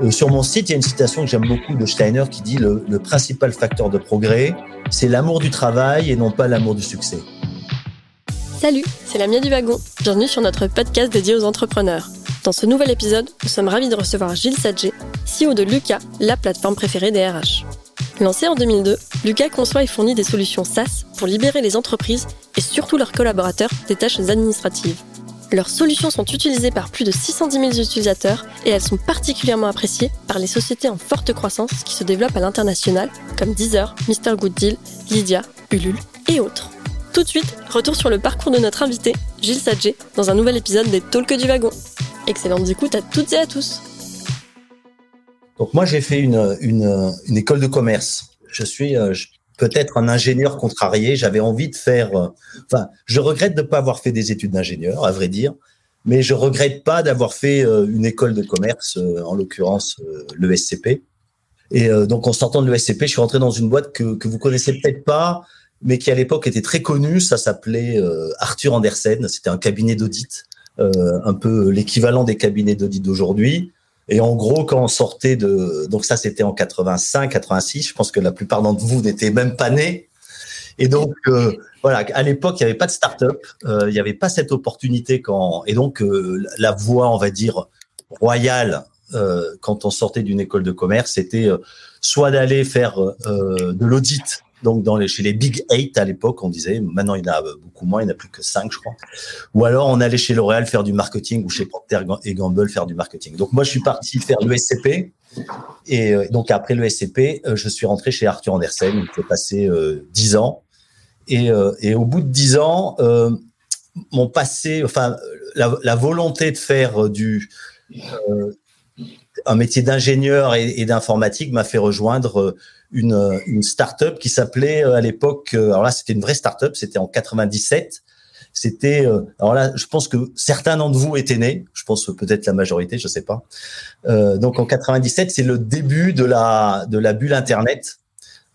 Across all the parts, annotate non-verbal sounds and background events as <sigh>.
Euh, sur mon site, il y a une citation que j'aime beaucoup de Steiner qui dit le, principal facteur de progrès, c'est l'amour du travail et non pas l'amour du succès. Salut, c'est la Mia du Wagon. Bienvenue sur notre podcast dédié aux entrepreneurs. Dans ce nouvel épisode, nous sommes ravis de recevoir Gilles Sadger, CEO de Lucas, la plateforme préférée des RH. Lancé en 2002, Lucas conçoit et fournit des solutions SaaS pour libérer les entreprises et surtout leurs collaborateurs des tâches administratives. Leurs solutions sont utilisées par plus de 610 000 utilisateurs et elles sont particulièrement appréciées par les sociétés en forte croissance qui se développent à l'international, comme Deezer, Mr. Good Deal, Lydia, Ulule et autres. Tout de suite, retour sur le parcours de notre invité, Gilles Sadger, dans un nouvel épisode des Talks du Wagon. Excellente écoute à toutes et à tous. Donc moi, j'ai fait une, école de commerce. Je suis euh, peut-être un ingénieur contrarié. J'avais envie de faire. Euh, je regrette de ne pas avoir fait des études d'ingénieur, à vrai dire, mais je regrette pas d'avoir fait euh, une école de commerce, en l'occurrence le SCP. Et donc, en sortant de l'ESCP, je suis rentré dans une boîte que, que vous connaissez peut-être pas, mais qui à l'époque était très connue. Ça s'appelait Arthur Andersen. C'était un cabinet d'audit, un peu l'équivalent des cabinets d'audit d'aujourd'hui. Et en gros, quand on sortait de, donc ça c'était en 85, 86, je pense que la plupart d'entre vous n'étaient même pas nés. Et donc euh, voilà, à l'époque il n'y avait pas de start-up, euh, il n'y avait pas cette opportunité quand, et donc euh, la voie, on va dire royale quand on sortait d'une école de commerce, c'était soit d'aller faire de l'audit donc chez les Big Eight à l'époque, on disait, maintenant il y en a beaucoup moins, il n'y en a plus que cinq, je crois. Ou alors on allait chez L'Oréal faire du marketing ou chez Procter et Gamble faire du marketing. Donc moi je suis parti faire l'ESCP et euh, donc après l'ESCP, euh, je suis rentré chez Arthur Andersen, il s'est passé euh, dix ans et, et, au bout de dix ans, mon passé, enfin la, volonté de faire du un métier d'ingénieur et d'informatique m'a fait rejoindre une, une start-up qui s'appelait euh, à l'époque, euh, alors là c'était une vraie start-up, c'était en 97. C'était, euh, alors là, je pense que certains d'entre vous étaient nés, je pense peut-être la majorité, je sais pas. Donc en 97, c'est le début de la de la bulle Internet.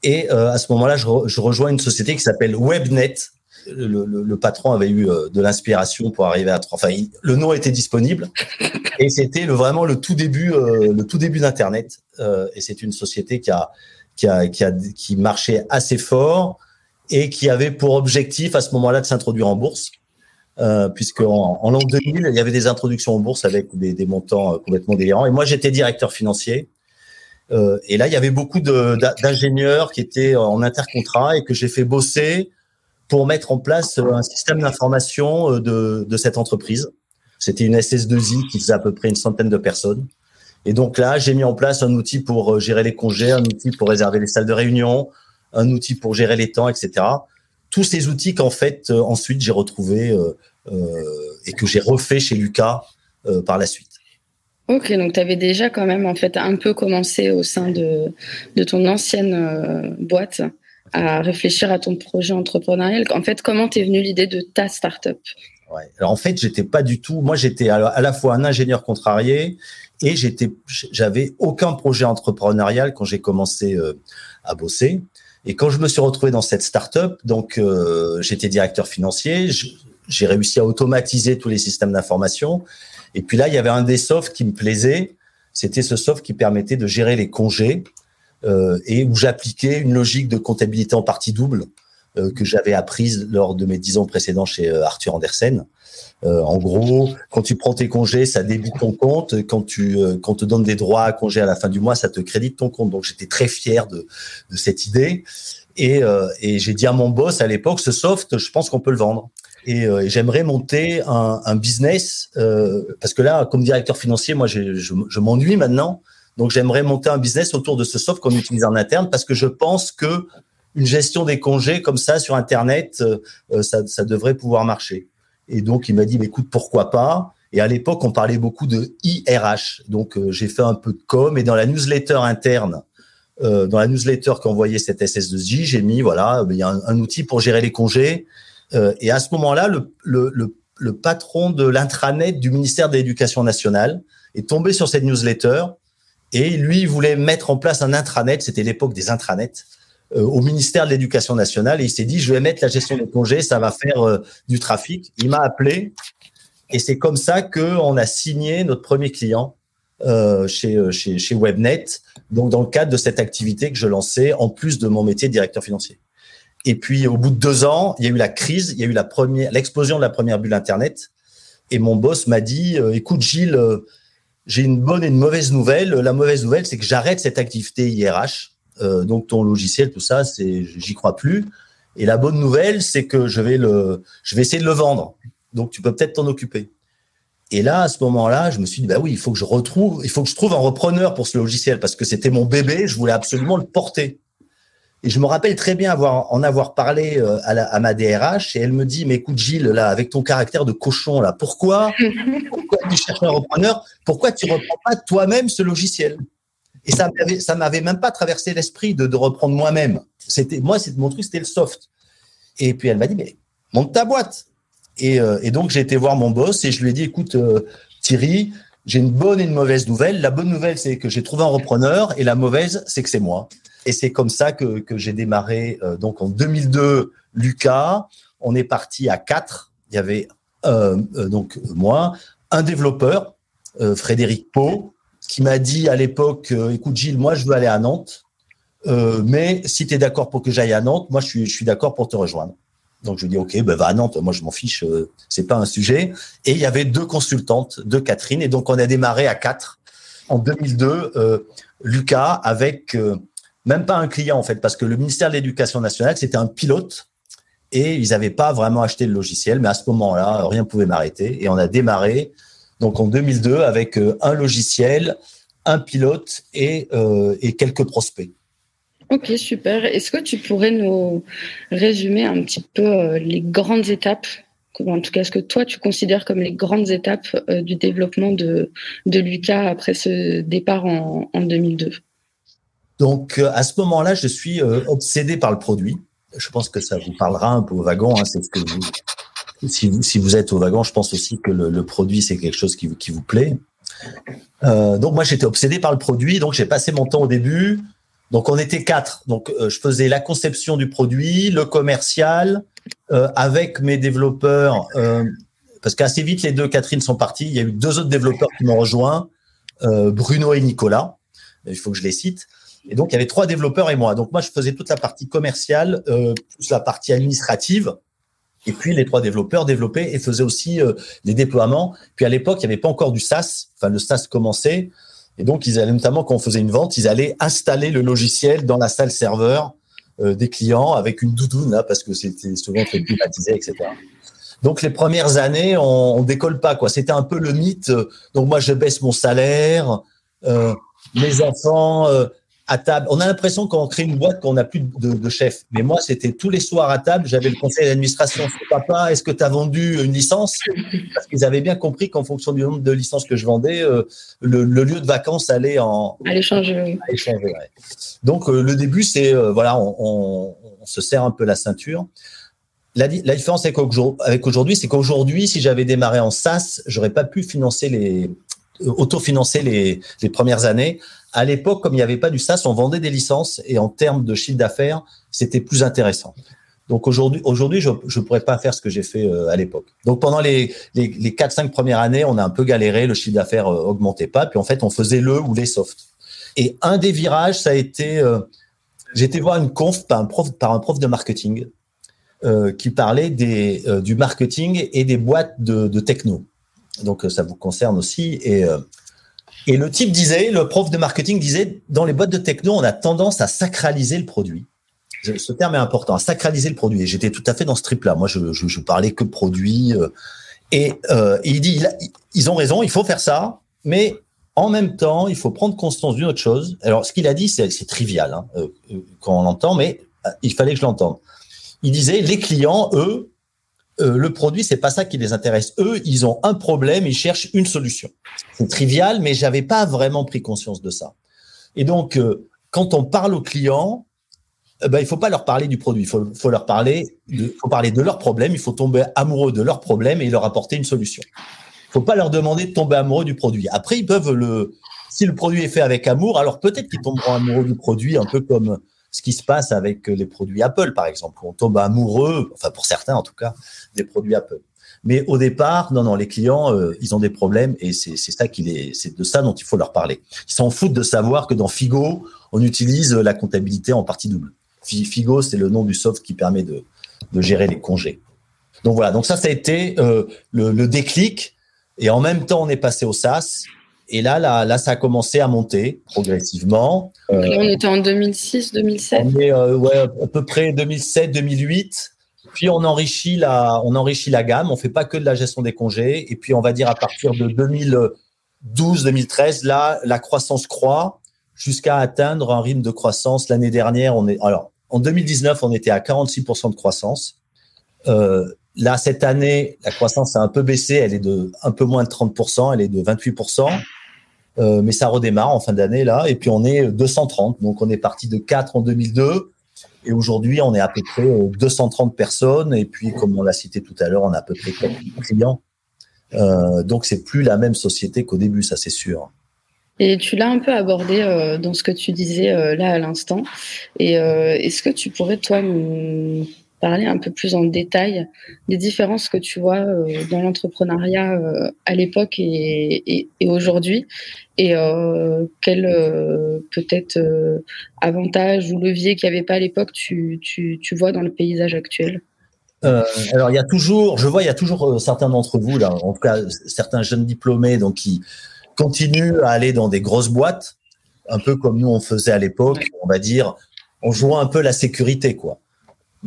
Et à ce moment-là, je, rejoins une société qui s'appelle Webnet. Le, patron avait eu de l'inspiration pour arriver à enfin le nom était disponible et c'était vraiment le tout début le tout début d'internet et c'est une société qui a qui, a, qui, a, qui marchait assez fort et qui avait pour objectif à ce moment-là de s'introduire en bourse. Euh, puisque en, en l'an 2000, il y avait des introductions en bourse avec des, des montants euh, complètement délirants. Et moi, j'étais directeur financier. Euh, et là, il y avait beaucoup d'ingénieurs qui étaient en intercontrat et que j'ai fait bosser pour mettre en place un système d'information euh, de, de cette entreprise. C'était une SS2I qui faisait à peu près une centaine de personnes. Et donc là, j'ai mis en place un outil pour euh, gérer les congés, un outil pour réserver les salles de réunion, un outil pour gérer les temps, etc. Tous ces outils qu'en fait, euh, ensuite, j'ai retrouvés euh, et que j'ai refait chez Lucas par la suite. Ok, donc tu avais déjà quand même en fait un peu commencé au sein de, de ton ancienne boîte à réfléchir à ton projet entrepreneurial. En fait, comment t'es venu l'idée de ta startup? Ouais. Alors en fait, j'étais pas du tout. Moi, j'étais à la fois un ingénieur contrarié et j'étais, j'avais aucun projet entrepreneurial quand j'ai commencé euh, à bosser. Et quand je me suis retrouvé dans cette start-up, donc euh, j'étais directeur financier, j'ai réussi à automatiser tous les systèmes d'information. Et puis là, il y avait un des softs qui me plaisait. C'était ce soft qui permettait de gérer les congés euh, et où j'appliquais une logique de comptabilité en partie double que j'avais apprise lors de mes dix ans précédents chez euh, Arthur Andersen. Euh, en gros, quand tu prends tes congés, ça débite ton compte. Quand tu euh, quand on te donne des droits à congés à la fin du mois, ça te crédite ton compte. Donc j'étais très fier de, cette idée. Et, euh, j'ai dit à mon boss à l'époque, ce soft, je pense qu'on peut le vendre. Et, euh, j'aimerais monter un, business parce que là, comme directeur financier, moi, je m'ennuie maintenant. Donc j'aimerais monter un business autour de ce soft qu'on utilise en interne parce que je pense que une gestion des congés comme ça sur Internet, ça, ça devrait pouvoir marcher. Et donc, il m'a dit, écoute, pourquoi pas? Et à l'époque, on parlait beaucoup de IRH. Donc, euh, j'ai fait un peu de com. Et dans la newsletter interne, euh, dans la newsletter qu'envoyait cette SS2J, j'ai mis, voilà, il y a un, outil pour gérer les congés. Euh, et à ce moment-là, le, le, patron de l'intranet du ministère de l'Éducation nationale est tombé sur cette newsletter. Et lui, il voulait mettre en place un intranet. C'était l'époque des intranets euh, au ministère de l'Éducation nationale et il s'est dit je vais mettre la gestion des congés, ça va faire euh, du trafic. Il m'a appelé et c'est comme ça que on a signé notre premier client chez, chez, chez Webnet, donc dans le cadre de cette activité que je lançais en plus de mon métier de directeur financier. Et puis au bout de deux ans, il y a eu la crise, il y a eu la première, l'explosion de la première bulle Internet. Et mon boss m'a dit, écoute Gilles, j'ai une bonne et une mauvaise nouvelle. La mauvaise nouvelle, c'est que j'arrête cette activité IRH. Euh, donc ton logiciel, tout ça, c'est, j'y crois plus. Et la bonne nouvelle, c'est que je vais le, je vais essayer de le vendre. Donc tu peux peut-être t'en occuper. Et là, à ce moment-là, je me suis dit, bah oui, il faut que je retrouve, il faut que je trouve un repreneur pour ce logiciel parce que c'était mon bébé, je voulais absolument le porter. Et je me rappelle très bien avoir, en avoir parlé euh, à, ma DRH et elle me dit, mais écoute Gilles, là, avec ton caractère de cochon, là, pourquoi, pourquoi tu cherches un repreneur? Pourquoi tu reprends pas toi-même ce logiciel? Et ça m'avait, ça m'avait même pas traversé l'esprit de, de reprendre moi-même. C'était, moi, c'est, mon truc, c'était le soft. Et puis elle m'a dit, mais monte ta boîte. Et, euh, et donc j'ai été voir mon boss et je lui ai dit, écoute euh, Thierry, j'ai une bonne et une mauvaise nouvelle. La bonne nouvelle, c'est que j'ai trouvé un repreneur et la mauvaise, c'est que c'est moi. Et c'est comme ça que, que j'ai démarré. Euh, donc en 2002, Lucas, on est parti à quatre. Il y avait euh, euh, donc moi, un développeur, Frédéric Pau, qui m'a dit à l'époque, écoute Gilles, moi je veux aller à Nantes, mais si tu es d'accord pour que j'aille à Nantes, moi je suis, d'accord pour te rejoindre. Donc je lui dis ok, ben va à Nantes, moi je m'en fiche, c'est pas un sujet. Et il y avait deux consultantes, deux Catherine, et donc on a démarré à quatre en 2002. Lucas avec même pas un client en fait, parce que le ministère de l'Éducation nationale, c'était un pilote et ils n'avaient pas vraiment acheté le logiciel. Mais à ce moment-là, rien ne pouvait m'arrêter. Et on a démarré donc en 2002 avec euh, un logiciel, un pilote et, euh, et quelques prospects. Ok, super. Est-ce que tu pourrais nous résumer un petit peu euh, les grandes étapes, en tout cas ce que toi tu considères comme les grandes étapes du développement de, de Lucas après ce départ en, en 2002 donc, euh, à ce moment-là, je suis euh, obsédé par le produit. Je pense que ça vous parlera un peu au wagon. Hein, c'est ce que vous, si, vous, si vous êtes au wagon, je pense aussi que le, le produit, c'est quelque chose qui, qui vous plaît. Euh, donc, moi, j'étais obsédé par le produit. Donc, j'ai passé mon temps au début. Donc, on était quatre. Donc, euh, je faisais la conception du produit, le commercial, euh, avec mes développeurs. parce qu'assez vite, les deux Catherine sont partis. Il y a eu deux autres développeurs qui m'ont rejoint, Bruno et Nicolas. Il faut que je les cite. Et donc, il y avait trois développeurs et moi. Donc, moi, je faisais toute la partie commerciale, euh, plus la partie administrative. Et puis, les trois développeurs développaient et faisaient aussi euh, les déploiements. Puis, à l'époque, il n'y avait pas encore du SaaS. Enfin, le SaaS commençait. Et donc, ils allaient notamment, quand on faisait une vente, ils allaient installer le logiciel dans la salle serveur euh, des clients avec une doudoune, là, parce que c'était souvent très privatisé, etc. Donc les premières années, on, on décolle pas quoi. C'était un peu le mythe. Donc moi je baisse mon salaire, euh, mes enfants, euh, à table. On a l'impression quand on crée une boîte qu'on n'a plus de, de, chef. Mais moi, c'était tous les soirs à table. J'avais le conseil d'administration. Papa, est-ce que tu as vendu une licence? Parce qu'ils avaient bien compris qu'en fonction du nombre de licences que je vendais, euh, le, le, lieu de vacances allait en à l'échanger. Ouais. Donc euh, le début, c'est euh, voilà, on, on, on, se serre un peu la ceinture. La, la différence avec aujourd'hui, c'est qu'aujourd'hui, si j'avais démarré en SaaS, j'aurais pas pu financer les autofinancer les, les premières années à l'époque, comme il n'y avait pas du SaaS, on vendait des licences et en termes de chiffre d'affaires, c'était plus intéressant. Donc aujourd'hui, je ne pourrais pas faire ce que j'ai fait euh, à l'époque. Donc pendant les, les, les 4-5 premières années, on a un peu galéré, le chiffre d'affaires euh, augmentait pas, puis en fait, on faisait le ou les softs. Et un des virages, ça a été, euh, j'étais voir une conf par un prof, par un prof de marketing euh, qui parlait des, euh, du marketing et des boîtes de, de techno. Donc ça vous concerne aussi. Et et le type disait, le prof de marketing disait, dans les boîtes de techno, on a tendance à sacraliser le produit. Ce terme est important, à sacraliser le produit. Et j'étais tout à fait dans ce trip-là. Moi, je, je, parlais que produit. Euh, et, euh, il dit, ils ont raison, il faut faire ça, mais en même temps, il faut prendre conscience d'une autre chose. Alors, ce qu'il a dit, c'est trivial hein, euh, quand on l'entend, mais il fallait que je l'entende. Il disait, les clients, eux, euh, le produit, c'est pas ça qui les intéresse. Eux, ils ont un problème, ils cherchent une solution. C'est trivial, mais j'avais pas vraiment pris conscience de ça. Et donc, euh, quand on parle aux clients, euh, ben, il faut pas leur parler du produit. Il faut, leur parler, de, faut parler de leurs problèmes. Il faut tomber amoureux de leurs problèmes et leur apporter une solution. Il faut pas leur demander de tomber amoureux du produit. Après, ils peuvent le, si le produit est fait avec amour, alors peut-être qu'ils tomberont amoureux du produit, un peu comme ce qui se passe avec les produits Apple, par exemple. On tombe amoureux, enfin pour certains en tout cas, des produits Apple. Mais au départ, non, non, les clients, ils ont des problèmes et c'est ça qu'il est, de ça dont il faut leur parler. Ils s'en foutent de savoir que dans Figo, on utilise la comptabilité en partie double. Figo, c'est le nom du soft qui permet de, gérer les congés. Donc voilà, donc ça, ça a été euh, le, le, déclic. Et en même temps, on est passé au SaaS. Et là, là, là, ça a commencé à monter progressivement. Euh, on était en 2006, 2007. On est euh, ouais, à peu près 2007, 2008. Puis on enrichit la, on enrichit la gamme. On fait pas que de la gestion des congés. Et puis on va dire à partir de 2012, 2013, là, la croissance croît jusqu'à atteindre un rythme de croissance. L'année dernière, on est alors en 2019, on était à 46% de croissance. Euh, là, cette année, la croissance a un peu baissé. Elle est de un peu moins de 30%. Elle est de 28%. Euh, mais ça redémarre en fin d'année là. Et puis on est 230. Donc on est parti de 4 en 2002. Et aujourd'hui, on est à peu près 230 personnes. Et puis, comme on l'a cité tout à l'heure, on a à peu près 4 clients. Euh, donc c'est plus la même société qu'au début, ça c'est sûr. Et tu l'as un peu abordé euh, dans ce que tu disais euh, là à l'instant. Et euh, est-ce que tu pourrais, toi, nous parler un peu plus en détail des différences que tu vois dans l'entrepreneuriat à l'époque et, et, aujourd'hui. Et quel peut-être avantage ou levier qu'il n'y avait pas à l'époque tu, tu, tu vois dans le paysage actuel? Euh, alors il y a toujours, je vois, il y a toujours certains d'entre vous là, en tout cas certains jeunes diplômés, donc qui continue à aller dans des grosses boîtes, un peu comme nous on faisait à l'époque, on va dire, on jouait un peu la sécurité, quoi.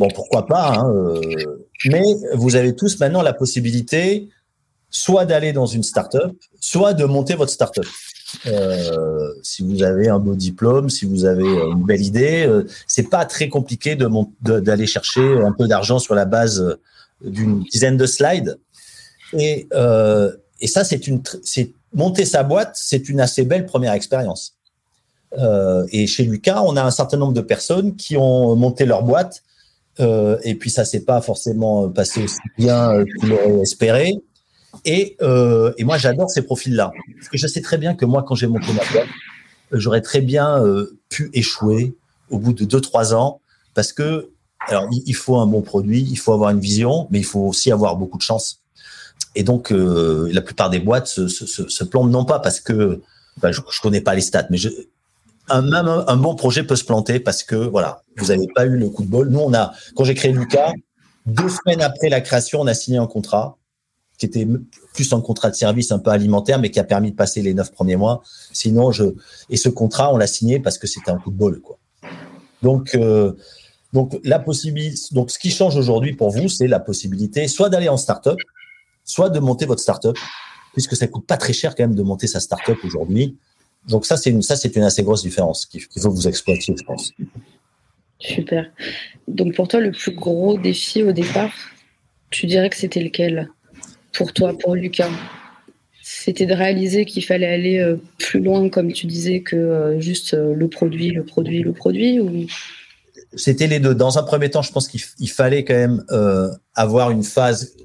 Bon, pourquoi pas, hein, euh, mais vous avez tous maintenant la possibilité soit d'aller dans une start-up, soit de monter votre start-up. Euh, si vous avez un beau diplôme, si vous avez une belle idée, euh, c'est pas très compliqué d'aller chercher un peu d'argent sur la base d'une dizaine de slides. Et, euh, ça, c'est monter sa boîte, c'est une assez belle première expérience. Euh, et chez Lucas, on a un certain nombre de personnes qui ont monté leur boîte, euh, et puis ça s'est pas forcément passé aussi bien euh, qu'ils l'auraient espéré. Et, euh, moi, j'adore ces profils-là, parce que je sais très bien que moi, quand j'ai monté ma boîte, j'aurais très bien euh, pu échouer au bout de deux trois ans, parce que alors il faut un bon produit, il faut avoir une vision, mais il faut aussi avoir beaucoup de chance. Et donc, euh, la plupart des boîtes se, plantent non pas parce que ben, je, je connais pas les stats, mais je, un, bon projet peut se planter parce que voilà, vous n'avez pas eu le coup de bol. Nous, on a, quand j'ai créé Lucas, deux semaines après la création, on a signé un contrat qui était plus un contrat de service un peu alimentaire, mais qui a permis de passer les neuf premiers mois. Sinon, je et ce contrat, on l'a signé parce que c'était un coup de bol, quoi. Donc, euh, donc la possibilité, donc ce qui change aujourd'hui pour vous, c'est la possibilité soit d'aller en start-up, soit de monter votre startup, puisque ça coûte pas très cher quand même de monter sa startup aujourd'hui. Donc ça, c'est une, ça, c'est une assez grosse différence qu'il faut que vous exploitiez, je pense. Super. Donc pour toi, le plus gros défi au départ, tu dirais que c'était lequel? Pour toi, pour Lucas? C'était de réaliser qu'il fallait aller euh, plus loin, comme tu disais, que euh, juste euh, le produit, le produit, le produit ou? C'était les deux. Dans un premier temps, je pense qu'il fallait quand même avoir une phase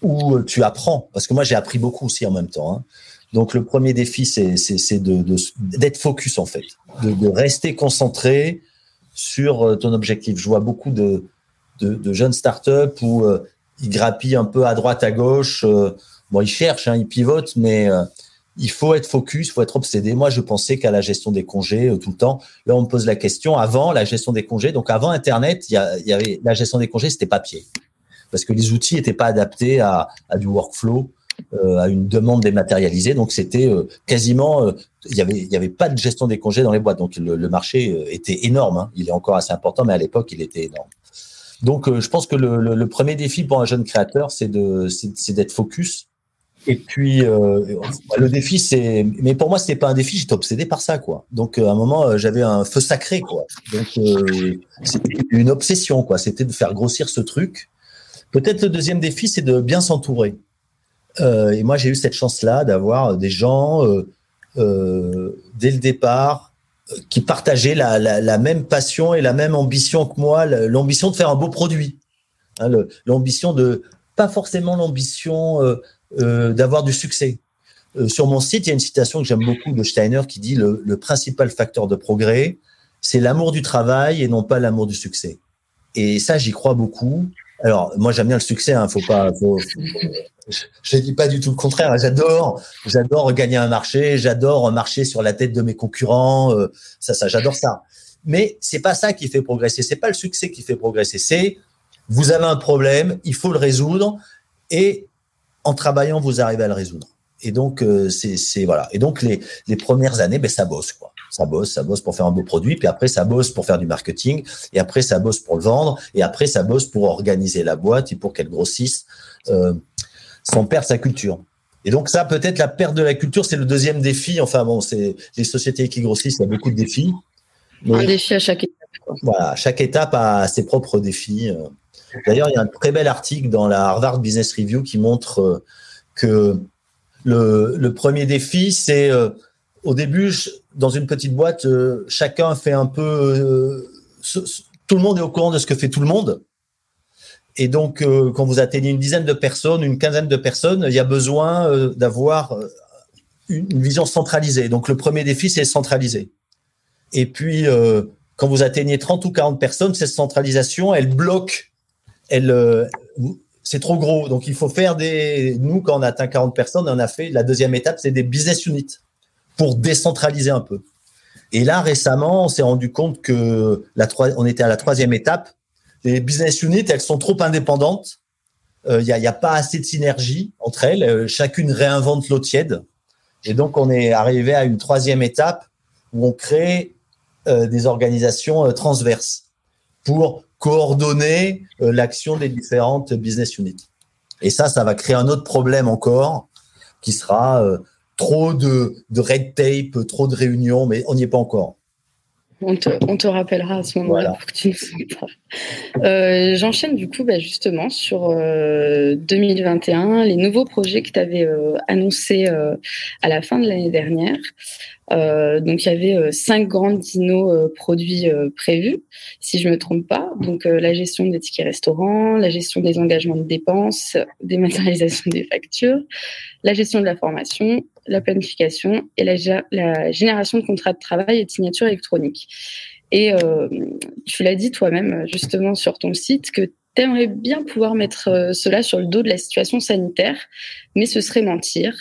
où tu apprends, parce que moi j'ai appris beaucoup aussi en même temps. Hein. Donc le premier défi, c'est d'être focus en fait, de, rester concentré sur euh, ton objectif. Je vois beaucoup de, de, jeunes startups où euh, ils grappillent un peu à droite, à gauche. bon, ils cherchent, hein, ils pivotent, mais il faut être focus, il faut être obsédé. Moi, je pensais qu'à la gestion des congés tout le temps. Là, on me pose la question. Avant la gestion des congés, donc avant Internet, il y, avait la gestion des congés, c'était papier parce que les outils n'étaient pas adaptés à, du workflow, euh, à une demande dématérialisée. Donc c'était euh, quasiment, euh, il y avait, il y avait pas de gestion des congés dans les boîtes. Donc le, le marché euh, était énorme. Hein. Il est encore assez important, mais à l'époque il était énorme. Donc je pense que le, le, le, premier défi pour un jeune créateur, c'est de, c'est d'être focus. Et puis le défi, c'est, mais pour moi c'était pas un défi, j'étais obsédé par ça quoi. Donc à un moment j'avais un feu sacré quoi. Donc c'était une obsession quoi. C'était de faire grossir ce truc Peut-être le deuxième défi, c'est de bien s'entourer. Euh, et moi, j'ai eu cette chance-là d'avoir des gens euh, euh, dès le départ euh, qui partageaient la, même passion et la même ambition que moi, l'ambition de faire un beau produit, hein, l'ambition de pas forcément l'ambition euh, euh, d'avoir du succès. sur mon site, il y a une citation que j'aime beaucoup de Steiner qui dit le principal facteur de progrès, c'est l'amour du travail et non pas l'amour du succès. Et ça, j'y crois beaucoup. Alors, moi, j'aime bien le succès. Hein, faut pas. je ne dis pas du tout le contraire. J'adore, j'adore gagner un marché. J'adore marcher sur la tête de mes concurrents. Euh, ça, ça, j'adore ça. Mais c'est pas ça qui fait progresser. C'est pas le succès qui fait progresser. C'est vous avez un problème, il faut le résoudre, et en travaillant, vous arrivez à le résoudre. Et donc, euh, c'est voilà. Et donc les, les premières années, ben ça bosse quoi. Ça bosse, ça bosse pour faire un beau produit, puis après ça bosse pour faire du marketing, et après ça bosse pour le vendre, et après ça bosse pour organiser la boîte et pour qu'elle grossisse euh, sans perdre sa culture. Et donc ça, peut-être la perte de la culture, c'est le deuxième défi. Enfin bon, c'est les sociétés qui grossissent, il y a beaucoup de défis. un défi à chaque étape. Voilà, chaque étape a ses propres défis. Euh. D'ailleurs, il y a un très bel article dans la Harvard Business Review qui montre euh, que le, le premier défi, c'est au début, dans une petite boîte, euh, chacun fait un peu. Euh, tout le monde est au courant de ce que fait tout le monde. Et donc, euh, quand vous atteignez une dizaine de personnes, une quinzaine de personnes, il y a besoin d'avoir une, vision centralisée. Donc, le premier défi, c'est centraliser. Et puis, quand vous atteignez 30 ou 40 personnes, cette centralisation, elle bloque. Elle, c'est trop gros. Donc, il faut faire des. Nous, quand on atteint 40 personnes, on a fait la deuxième étape, c'est des business units pour décentraliser un peu. Et là, récemment, on s'est rendu compte que la on était à la troisième étape. Les business units, elles sont trop indépendantes. Il euh, n'y a, pas assez de synergie entre elles. Euh, chacune réinvente l'eau tiède. Et donc, on est arrivé à une troisième étape où on crée euh, des organisations transverses pour coordonner l'action des différentes business units. Et ça, ça va créer un autre problème encore qui sera trop de, de red tape, trop de réunions, mais on n'y est pas encore. On te, on te, rappellera à ce moment-là pour que tu nous euh, J'enchaîne du coup bah, justement sur 2021, euh, les nouveaux projets que tu avais euh, annoncés à la fin de l'année dernière. Euh, donc il y avait euh, cinq grandes dinos euh, produits prévus, si je me trompe pas. Donc la gestion des tickets restaurants, la gestion des engagements de dépenses, dématérialisation des factures, la gestion de la formation, la planification et la, la génération de contrats de travail et de signatures électroniques. Et tu l'as dit toi-même justement sur ton site que J'aimerais bien pouvoir mettre euh, cela sur le dos de la situation sanitaire, mais ce serait mentir.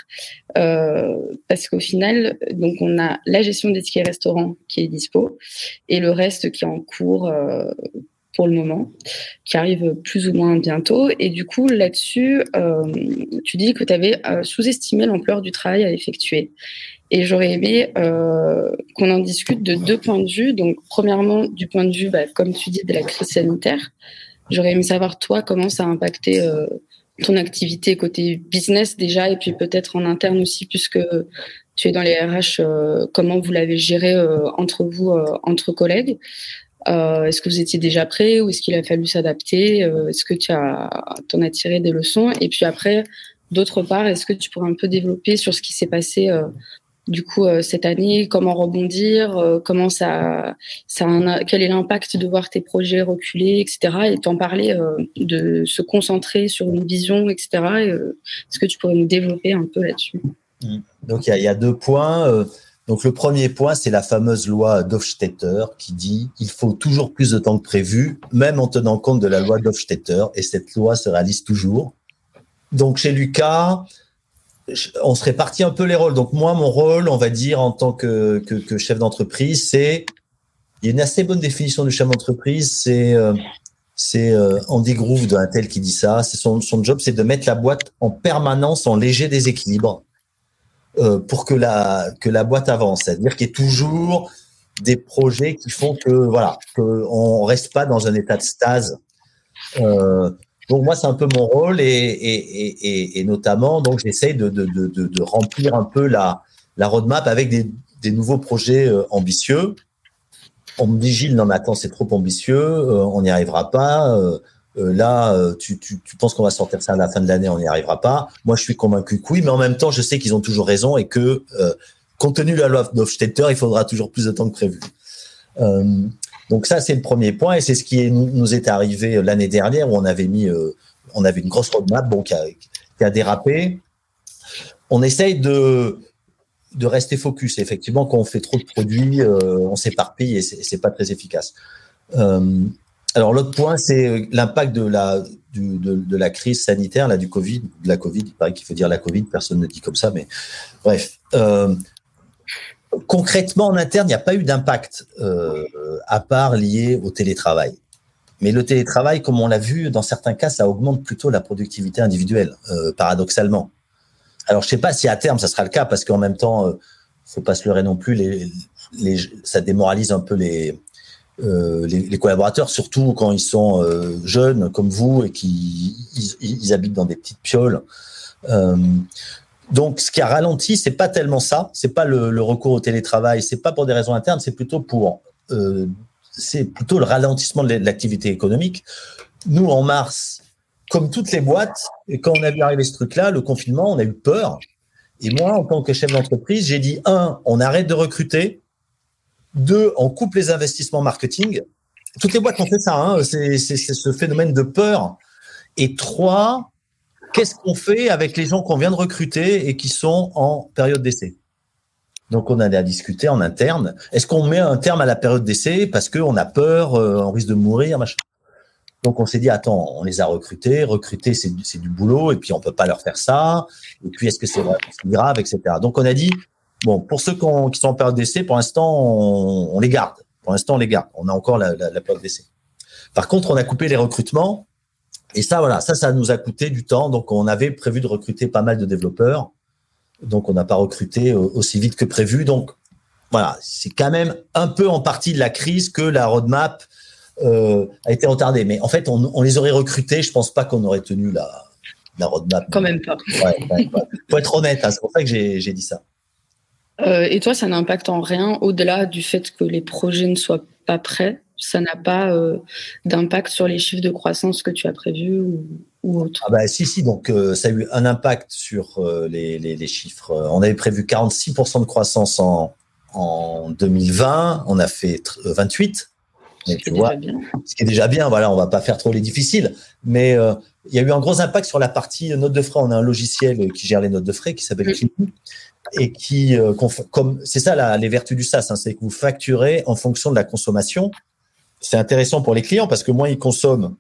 Euh, parce qu'au final, donc on a la gestion des tickets restaurants qui est dispo et le reste qui est en cours euh, pour le moment, qui arrive plus ou moins bientôt. Et du coup, là-dessus, tu dis que tu avais sous-estimé l'ampleur du travail à effectuer. Et j'aurais aimé qu'on en discute de deux points de vue. Donc, premièrement, du point de vue, bah, comme tu dis, de la crise sanitaire. J'aurais aimé savoir, toi, comment ça a impacté euh, ton activité côté business déjà, et puis peut-être en interne aussi, puisque tu es dans les RH, euh, comment vous l'avez géré euh, entre vous, entre collègues. Est-ce que vous étiez déjà prêt ou est-ce qu'il a fallu s'adapter Est-ce que tu as, en as tiré des leçons? Et puis après, d'autre part, est-ce que tu pourrais un peu développer sur ce qui s'est passé du coup euh, cette année, comment rebondir, euh, comment ça, quel est l'impact de voir tes projets reculer, etc. Et t'en parler euh, de se concentrer sur une vision, etc. Est-ce que tu pourrais nous développer un peu là-dessus? Mmh. Donc il y, a deux points. Donc le premier point, c'est la fameuse loi d'Hofstetter qui dit il faut toujours plus de temps que prévu, même en tenant compte de la loi d'Hofstetter, et cette loi se réalise toujours. Donc chez Lucas, on se répartit un peu les rôles. Donc moi, mon rôle, on va dire en tant que, que, chef d'entreprise, c'est il y a une assez bonne définition du chef d'entreprise, c'est euh, euh, Andy Groove de Intel qui dit ça. C'est son, son job, c'est de mettre la boîte en permanence en léger déséquilibre euh, pour que la que la boîte avance. C'est-à-dire qu'il y ait toujours des projets qui font que voilà qu'on reste pas dans un état de stase. Euh, donc moi, c'est un peu mon rôle et, et, et, et notamment, donc j'essaye de, de, de, de, remplir un peu la, la roadmap avec des, des nouveaux projets euh, ambitieux. On me dit Gilles, non mais attends, c'est trop ambitieux, euh, on n'y arrivera pas. Euh, là, tu, tu, tu penses qu'on va sortir ça à la fin de l'année, on n'y arrivera pas. Moi, je suis convaincu que oui, mais en même temps, je sais qu'ils ont toujours raison et que, compte tenu de la loi d'Hofstetter, il faudra toujours plus de temps que prévu. Donc ça, c'est le premier point et c'est ce qui nous est arrivé euh, l'année dernière où on avait mis, euh, on avait une grosse roadmap bon, qui, a, dérapé. On essaye de, de rester focus. effectivement, quand on fait trop de produits, euh, on s'éparpille et c'est pas très efficace. Alors l'autre point, c'est l'impact de la de, la crise sanitaire, là, du Covid, de la Covid, il paraît qu'il faut dire la Covid, personne ne dit comme ça, mais bref. Euh, concrètement, en interne, il n'y a pas eu d'impact euh, à part lié au télétravail. Mais le télétravail, comme on l'a vu, dans certains cas, ça augmente plutôt la productivité individuelle, euh, paradoxalement. Alors, je ne sais pas si à terme, ça sera le cas, parce qu'en même temps, il faut pas se leurrer non plus, ça démoralise un peu les, euh, collaborateurs, surtout quand ils sont euh, jeunes comme vous et qui ils, habitent dans des petites pioles. Euh, donc, ce qui a ralenti, c'est pas tellement ça, c'est pas le, recours au télétravail, c'est pas pour des raisons internes, c'est plutôt pour c'est plutôt le ralentissement de l'activité économique. Nous, en mars, comme toutes les boîtes, quand on a vu arriver ce truc-là, le confinement, on a eu peur. Et moi, en tant que chef d'entreprise, j'ai dit un, on arrête de recruter deux, on coupe les investissements marketing. Toutes les boîtes ont fait ça. Hein. C'est ce phénomène de peur. Et trois, qu'est-ce qu'on fait avec les gens qu'on vient de recruter et qui sont en période d'essai? Donc on a à discuter en interne. Est-ce qu'on met un terme à la période d'essai parce qu'on a peur, euh, on risque de mourir, machin? Donc on s'est dit attends, on les a recrutés, recruter c'est du boulot et puis on peut pas leur faire ça. Et puis est-ce que c'est grave, etc. Donc on a dit Bon, pour ceux qui sont en période d'essai, pour l'instant, on, les garde. Pour l'instant, on les garde. On a encore la, période d'essai. Par contre, on a coupé les recrutements. Et ça, voilà, ça, ça nous a coûté du temps. Donc, on avait prévu de recruter pas mal de développeurs. Donc, on n'a pas recruté aussi vite que prévu. Donc, voilà, c'est quand même un peu en partie de la crise que la roadmap euh, a été retardée. Mais en fait, on, les aurait recrutés. Je pense pas qu'on aurait tenu la, la roadmap. Quand même pas. Ouais, Faut être honnête. Hein, c'est pour ça que j'ai dit ça. Euh, et toi, ça n'impacte en rien, au-delà du fait que les projets ne soient pas prêts, ça n'a pas euh, d'impact sur les chiffres de croissance que tu as prévus ou, ou autre? Ah bah, Si, si, donc euh, ça a eu un impact sur les, les, les, chiffres. On avait prévu 46% de croissance en, en 2020, on a fait 28. Mais tu vois, bien. ce qui est déjà bien, voilà, on va pas faire trop les difficiles, mais il y a eu un gros impact sur la partie notes de frais. On a un logiciel qui gère les notes de frais qui s'appelle mmh et qui, euh, comme c'est ça la, les vertus du SaaS, hein, c'est que vous facturez en fonction de la consommation. C'est intéressant pour les clients parce que moins ils consomment,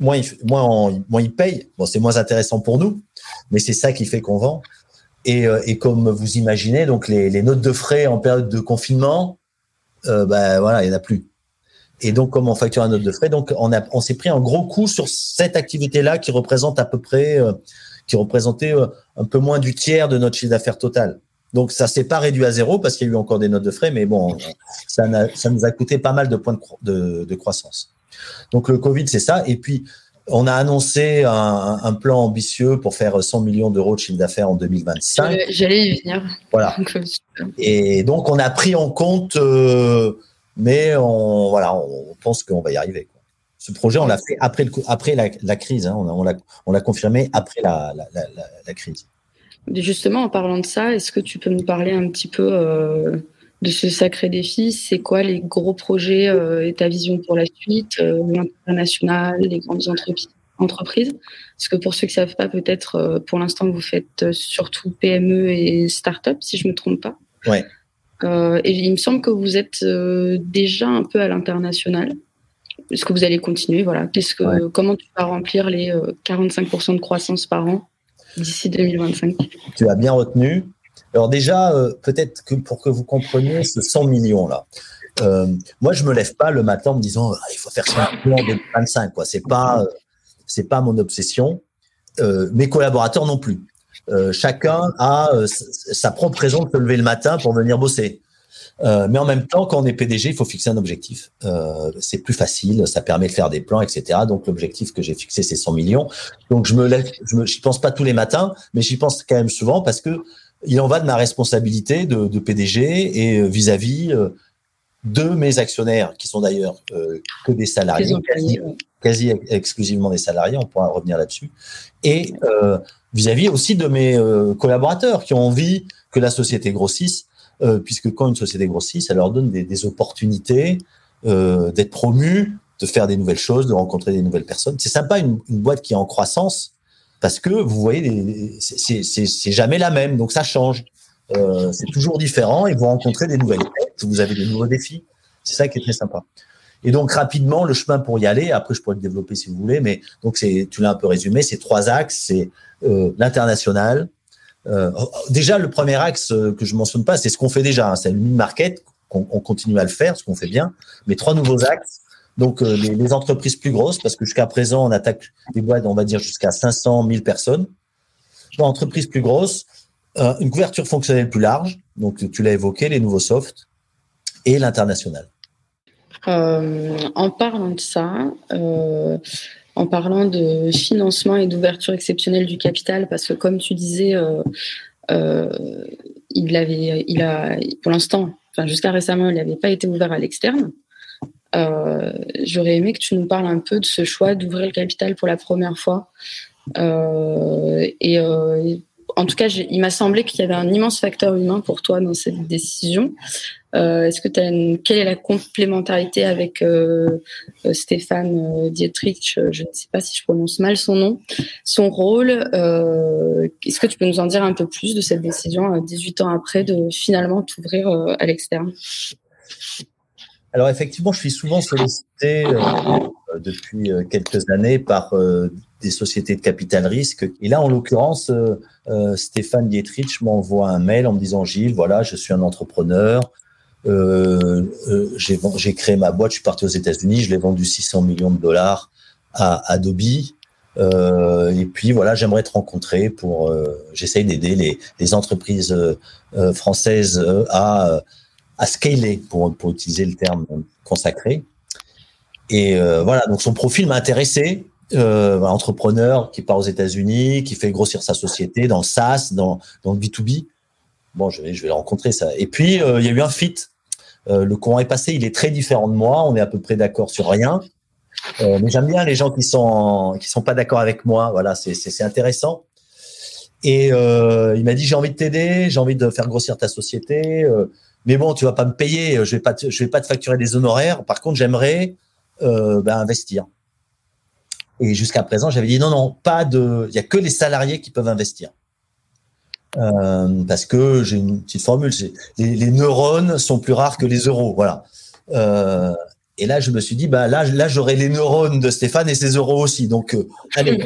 moins ils, moins, ils payent. Bon, c'est moins intéressant pour nous, mais c'est ça qui fait qu'on vend. Et, euh, comme vous imaginez, donc les, notes de frais en période de confinement, euh, ben voilà, il n'y en a plus. Et donc, comme on facture un note de frais, donc on, on s'est pris un gros coup sur cette activité-là qui représente à peu près euh, qui représentait euh, un peu moins du tiers de notre chiffre d'affaires total. Donc ça s'est pas réduit à zéro parce qu'il y a eu encore des notes de frais, mais bon, ça, ça nous a coûté pas mal de points de, de, croissance. Donc le Covid, c'est ça. Et puis on a annoncé un, un, plan ambitieux pour faire 100 millions d'euros de chiffre d'affaires en 2025. J'allais y venir. Voilà. <laughs> Et donc on a pris en compte, euh, mais on voilà, on pense qu'on va y arriver. Ce projet, on l'a fait après, le, après la, crise. Hein. on l'a confirmé après la, crise. Justement, en parlant de ça, est-ce que tu peux nous parler un petit peu euh, de ce sacré défi? C'est quoi les gros projets euh, et ta vision pour la suite, euh, l'international, les grandes entreprises? Parce que pour ceux qui ne savent pas, peut-être pour l'instant, vous faites surtout PME et start-up, si je ne me trompe pas. Ouais. et il me semble que vous êtes déjà un peu à l'international. Est-ce que vous allez continuer? Voilà. Qu'est-ce que, Comment tu vas remplir les 45% euh, de croissance par an? D'ici 2025 Tu as bien retenu. Alors déjà, euh, peut-être que pour que vous compreniez ce 100 millions là. Euh, moi, je me lève pas le matin en me disant ah, il faut faire ça en 2025. Quoi, c'est pas c'est pas mon obsession. mes collaborateurs non plus. chacun a sa propre raison de se lever le matin pour venir bosser. Euh, mais en même temps, quand on est PDG, il faut fixer un objectif. Euh, c'est plus facile, ça permet de faire des plans, etc. Donc l'objectif que j'ai fixé, c'est 100 millions. Donc je me lève, je pense pas tous les matins, mais j'y pense quand même souvent parce que il en va de ma responsabilité de, de PDG et euh, vis-à-vis -vis de mes actionnaires, qui sont d'ailleurs que des salariés, quasi, quasi, exclusivement des salariés. On pourra revenir là-dessus. Et vis-à-vis -vis aussi de mes collaborateurs qui ont envie que la société grossisse euh, puisque quand une société grossit, ça leur donne des, opportunités euh, d'être promus, de faire des nouvelles choses, de rencontrer des nouvelles personnes. C'est sympa une, boîte qui est en croissance parce que vous voyez, c'est jamais la même, donc ça change. Euh, c'est toujours différent et vous rencontrez des nouvelles vous avez des nouveaux défis. C'est ça qui est très sympa. Et donc rapidement, le chemin pour y aller, après je pourrais le développer si vous voulez, mais donc tu l'as un peu résumé, c'est trois axes, c'est l'international. Euh, déjà, le premier axe euh, que je mentionne pas, c'est ce qu'on fait déjà, hein, c'est le mid-market, qu'on on continue à le faire, ce qu'on fait bien, mais trois nouveaux axes. Donc euh, les, entreprises plus grosses, parce que jusqu'à présent, on attaque des boîtes, on va dire jusqu'à 500 000 personnes. Donc, entreprises plus grosses, une couverture fonctionnelle plus large, donc tu l'as évoqué, les nouveaux softs, et l'international. En parlant de ça, en parlant de financement et d'ouverture exceptionnelle du capital, parce que comme tu disais, euh, euh il avait, il a, pour l'instant, jusqu'à récemment, il n'avait pas été ouvert à l'externe. Euh, J'aurais aimé que tu nous parles un peu de ce choix d'ouvrir le capital pour la première fois. et en tout cas, il m'a semblé qu'il y avait un immense facteur humain pour toi dans cette décision. Euh, Est-ce que tu as quelle est la complémentarité avec euh, euh Stéphane Dietrich? Je ne sais pas si je prononce mal son nom. Son rôle. Est-ce que tu peux nous en dire un peu plus de cette décision 18 ans après de finalement t'ouvrir à l'externe? Alors effectivement, je suis souvent sollicité depuis quelques années par des sociétés de capital risque. Et là, en l'occurrence, Stéphane Dietrich m'envoie un mail en me disant Gilles, voilà, je suis un entrepreneur. Euh, euh j'ai créé ma boîte, je suis parti aux États-Unis, je l'ai vendu 600 millions de dollars à Adobe. Euh, et puis voilà, j'aimerais te rencontrer pour. J'essaye d'aider les, entreprises françaises à, scaler, pour, pour utiliser le terme consacré. Et voilà, donc son profil m'a intéressé entrepreneur qui part aux États-Unis, qui fait grossir sa société dans le SaaS, dans, le B2B. Bon, je vais, je vais le rencontrer ça. Et puis, il y a eu un fit. Euh, le courant est passé, il est très différent de moi, on est à peu près d'accord sur rien. Euh, mais j'aime bien les gens qui sont qui sont pas d'accord avec moi. Voilà, c'est intéressant. Et euh, il m'a dit j'ai envie de t'aider, j'ai envie de faire grossir ta société, mais bon tu vas pas me payer, je vais pas te, je vais pas te facturer des honoraires. Par contre j'aimerais ben, investir. Et jusqu'à présent, j'avais dit non, non, pas de. Il y a que les salariés qui peuvent investir. Euh, parce que j'ai une petite formule, les, les, neurones sont plus rares que les euros, voilà. Euh, et là, je me suis dit, bah là, là, j'aurai les neurones de Stéphane et ses euros aussi. Donc, euh, allez,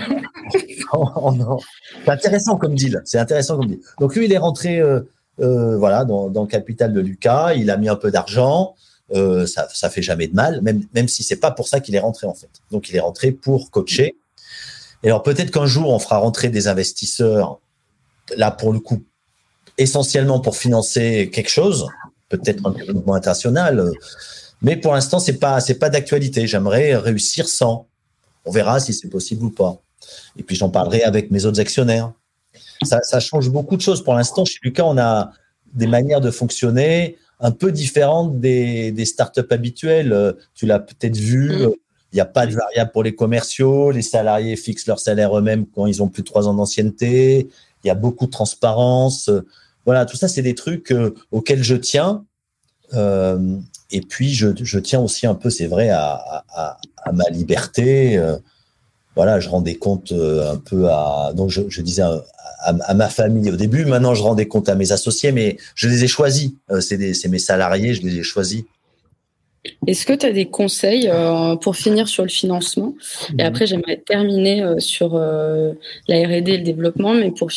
<laughs> c'est intéressant comme deal. C'est intéressant comme deal. Donc lui, il est rentré, euh, voilà, dans, dans, le capital de Lucas. Il a mis un peu d'argent euh, ça, ça fait jamais de mal, même, même si c'est pas pour ça qu'il est rentré en fait. Donc il est rentré pour coacher. Et alors peut-être qu'un jour on fera rentrer des investisseurs, là pour le coup, essentiellement pour financer quelque chose, peut-être un développement international. Mais pour l'instant c'est pas c'est pas d'actualité. J'aimerais réussir sans. On verra si c'est possible ou pas. Et puis j'en parlerai avec mes autres actionnaires. Ça, ça change beaucoup de choses. Pour l'instant, chez Lucas, on a des manières de fonctionner un peu différente des, des startups habituelles. Euh, tu l'as peut-être vu. Mm. Euh, il n'y a pas de variable pour les commerciaux. Les salariés fixent leur salaire eux-mêmes quand ils ont plus de trois ans d'ancienneté. Il y a beaucoup de transparence. Voilà, tout ça, c'est des trucs euh, auxquels je tiens. Euh, et puis, je, je, tiens aussi un peu, c'est vrai, à, ma liberté. voilà, je rends des comptes un peu à. Donc, je, disais à, ma famille au début. Maintenant, je rends des comptes à mes associés, mais je les ai choisis. Euh, c'est mes salariés, je les ai choisis. Est-ce que tu as des conseils euh, pour finir sur le financement? Et mhm. après, j'aimerais terminer euh, sur la RD et le développement, mais pour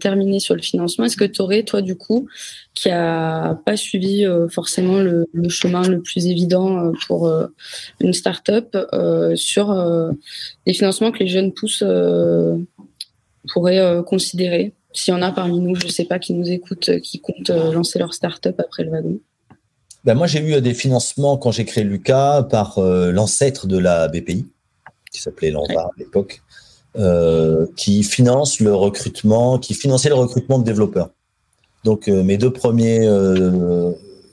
terminer sur le financement, est-ce que tu aurais, toi, du coup, qui a pas suivi forcément le, le, chemin le plus évident pour une start-up, sur les financements que les jeunes pousses pourrait euh, considérer? S'il y en a parmi nous, je ne sais pas, qui nous écoutent, euh, qui comptent euh, lancer leur start-up après le wagon ben moi, j'ai eu des financements quand j'ai créé Lucas par l'ancêtre de la BPI, qui s'appelait Lanva à l'époque, qui finance le recrutement, qui finançait le recrutement de développeurs. Donc, mes deux premiers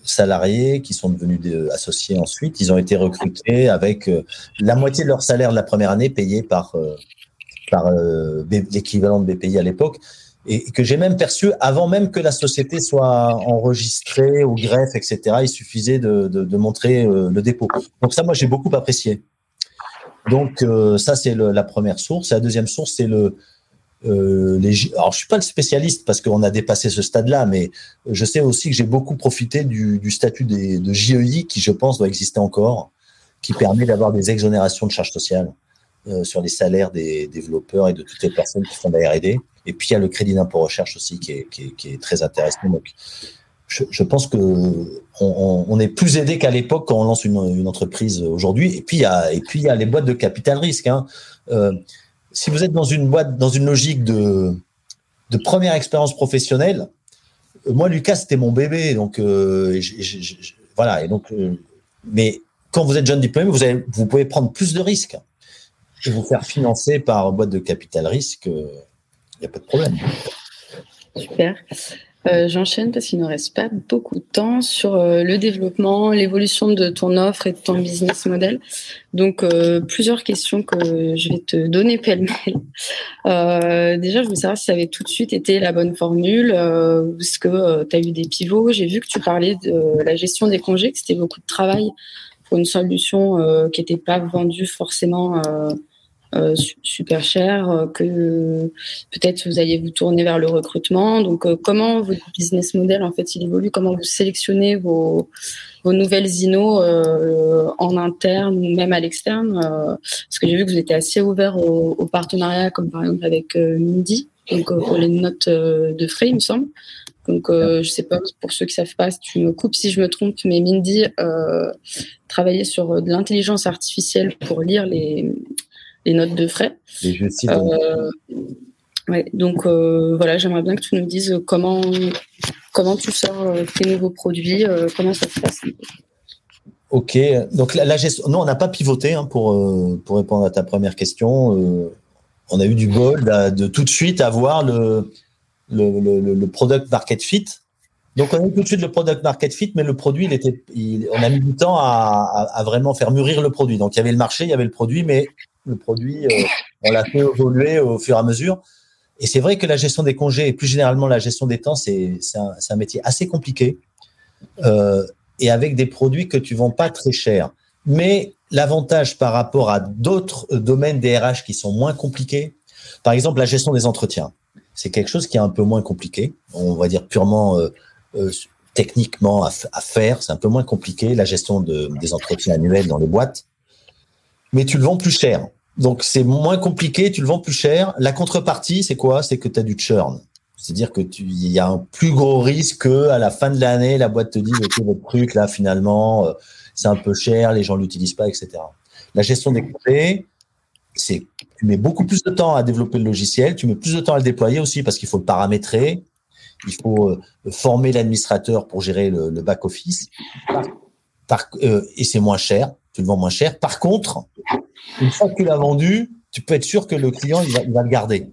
salariés qui sont devenus associés ensuite, ils ont été recrutés avec la moitié de leur salaire de la première année payé par par euh, l'équivalent de BPI à l'époque, et que j'ai même perçu avant même que la société soit enregistrée au greffe, etc. Il suffisait de, montrer euh, le dépôt. Donc ça, moi, j'ai beaucoup apprécié. Donc euh, ça, c'est la première source. La deuxième source, c'est le euh. Alors je suis pas le spécialiste parce qu'on a dépassé ce stade-là, mais je sais aussi que j'ai beaucoup profité du, statut de JEI qui, je pense, doit exister encore qui permet d'avoir des exonérations de charges sociales euh, sur les salaires des développeurs et de toutes les personnes qui font de la R&D. Et puis il y a le crédit d'impôt recherche aussi qui est, qui est, très intéressant. Donc, je, pense que on, est plus aidé qu'à l'époque quand on lance une, entreprise aujourd'hui. Et puis il y a et puis il y a les boîtes de capital risque. Hein. Euh, si vous êtes dans une boîte, dans une logique de de première expérience professionnelle, euh, moi Lucas c'était mon bébé, donc voilà. Et donc, mais quand vous êtes jeune diplômé, vous, vous pouvez prendre plus de risques et vous faire financer par boîte de capital risque. Il n'y a pas de problème. Super. Euh, J'enchaîne parce qu'il ne reste pas beaucoup de temps sur euh, le développement, l'évolution de ton offre et de ton business model. Donc, euh, plusieurs questions que je vais te donner pêle-mêle. Euh, déjà, je veux savoir si ça avait tout de suite été la bonne formule ou est-ce que tu as eu des pivots. J'ai vu que tu parlais de la gestion des congés, que c'était beaucoup de travail pour une solution qui n'était pas vendue forcément euh, super cher, euh, que peut-être vous alliez vous tourner vers le recrutement. Donc, euh, comment votre business model en fait il évolue? Comment vous sélectionnez vos, nouvelles INO en interne ou même à l'externe? Parce que j'ai vu que vous étiez assez ouvert aux, aux partenariats, comme par exemple avec Mindy, donc pour les notes de frais, il me semble. Donc, euh, je sais pas, pour ceux qui savent pas, si tu me coupes si je me trompe, mais Mindy euh, travaillait sur de l'intelligence artificielle pour lire les, les notes de frais. Euh, ouais, donc euh, voilà, j'aimerais bien que tu nous dises comment comment tu sors euh, tes nouveaux produits, comment ça se passe. Ok, donc la, gestion, non, on n'a pas pivoté hein, pour pour répondre à ta première question. on a eu du bol de, tout de suite avoir le le, le, le product market fit. Donc on a eu tout de suite le product market fit, mais le produit, il était, on a mis du temps à, à, à, vraiment faire mûrir le produit. Donc il y avait le marché, il y avait le produit, mais le produit, euh, on l'a fait évoluer au fur et à mesure. Et c'est vrai que la gestion des congés et plus généralement la gestion des temps, c'est un, métier assez compliqué euh, et avec des produits que tu vends pas très cher. Mais l'avantage par rapport à d'autres domaines des RH qui sont moins compliqués, par exemple la gestion des entretiens, c'est quelque chose qui est un peu moins compliqué. On va dire purement euh, euh, techniquement à, faire, c'est un peu moins compliqué. La gestion de, des entretiens annuels dans les boîtes, mais tu le vends plus cher. Donc c'est moins compliqué, tu le vends plus cher. La contrepartie, c'est quoi? C'est que tu as du churn. C'est-à-dire que tu y a un plus gros risque que à la fin de l'année, la boîte te dise OK, votre truc là finalement euh, c'est un peu cher, les gens l'utilisent pas, etc. La gestion des congés, c'est tu mets beaucoup plus de temps à développer le logiciel, tu mets plus de temps à le déployer aussi parce qu'il faut le paramétrer, il faut euh, former l'administrateur pour gérer le, le back office, euh, et c'est moins cher tu le vends moins cher. Par contre, une fois que tu l'as vendu, tu peux être sûr que le client, il va, le garder.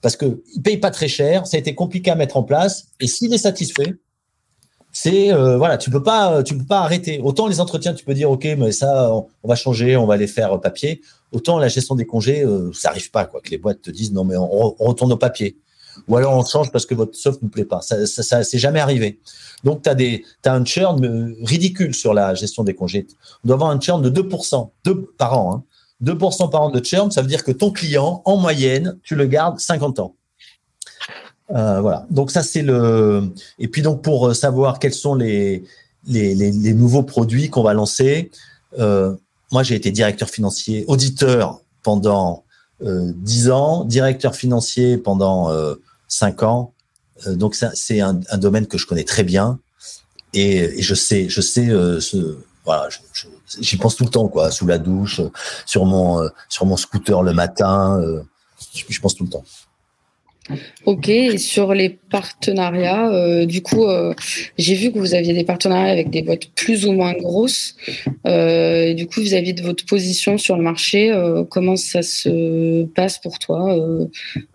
Parce que il paye pas très cher, ça a été compliqué à mettre en place, et s'il est satisfait, c'est euh, voilà, tu peux peux pas arrêter. Autant les entretiens, tu peux dire ok, mais ça, on, va changer, on va les faire papier. Autant la gestion des congés, euh, ça arrive pas quoi, que les boîtes te disent non mais on, on retourne au papier ou alors on change parce que votre soft ne plaît pas. Ça, ça, ça c'est jamais arrivé. Donc, tu as, un churn euh, ridicule sur la gestion des congés. On doit avoir un churn de 2%, 2 par an. Hein. 2% par an de churn, ça veut dire que ton client, en moyenne, tu le gardes 50 ans. Euh, voilà. Donc ça c'est le. Et puis donc pour euh, savoir quels sont les nouveaux produits qu'on va lancer, euh, moi j'ai été directeur financier, auditeur pendant euh, 10 ans, directeur financier pendant 5 ans, euh, donc c'est un, domaine que je connais très bien et, je sais, je sais euh, ce, voilà, j'y pense tout le temps quoi, sous la douche, euh, sur mon scooter le matin, je pense tout le temps. Ok, et sur les partenariats, euh, du coup, euh, j'ai vu que vous aviez des partenariats avec des boîtes plus ou moins grosses. Euh, du coup, vis-à-vis de votre position sur le marché, euh, comment ça se passe pour toi euh,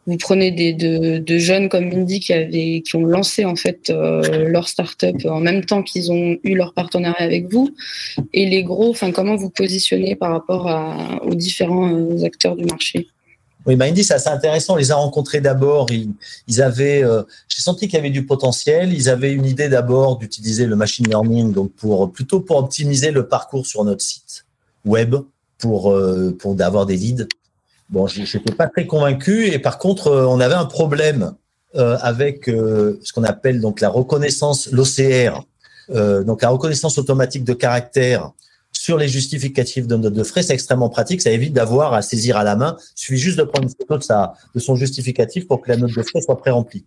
Vous prenez des de, de, jeunes comme Mindy qui avaient, qui ont lancé en fait euh, leur start-up en même temps qu'ils ont eu leur partenariat avec vous, et les gros, enfin, comment vous positionnez par rapport à, aux différents acteurs du marché? Oui, bah Indy, c'est assez intéressant. On les a rencontrés d'abord. Ils, ils, avaient, euh, j'ai senti qu'il y avait du potentiel. Ils avaient une idée d'abord d'utiliser le machine learning, donc pour plutôt pour optimiser le parcours sur notre site web pour euh, pour d'avoir des leads. Bon, je n'étais pas très convaincu. Et par contre, euh, on avait un problème euh, avec euh, ce qu'on appelle donc la reconnaissance, l'OCR, donc la reconnaissance automatique de caractère sur les justificatifs de note de frais, c'est extrêmement pratique. Ça évite d'avoir à saisir à la main. Il suffit juste de prendre une photo de, son justificatif pour que la note de frais soit pré-remplie.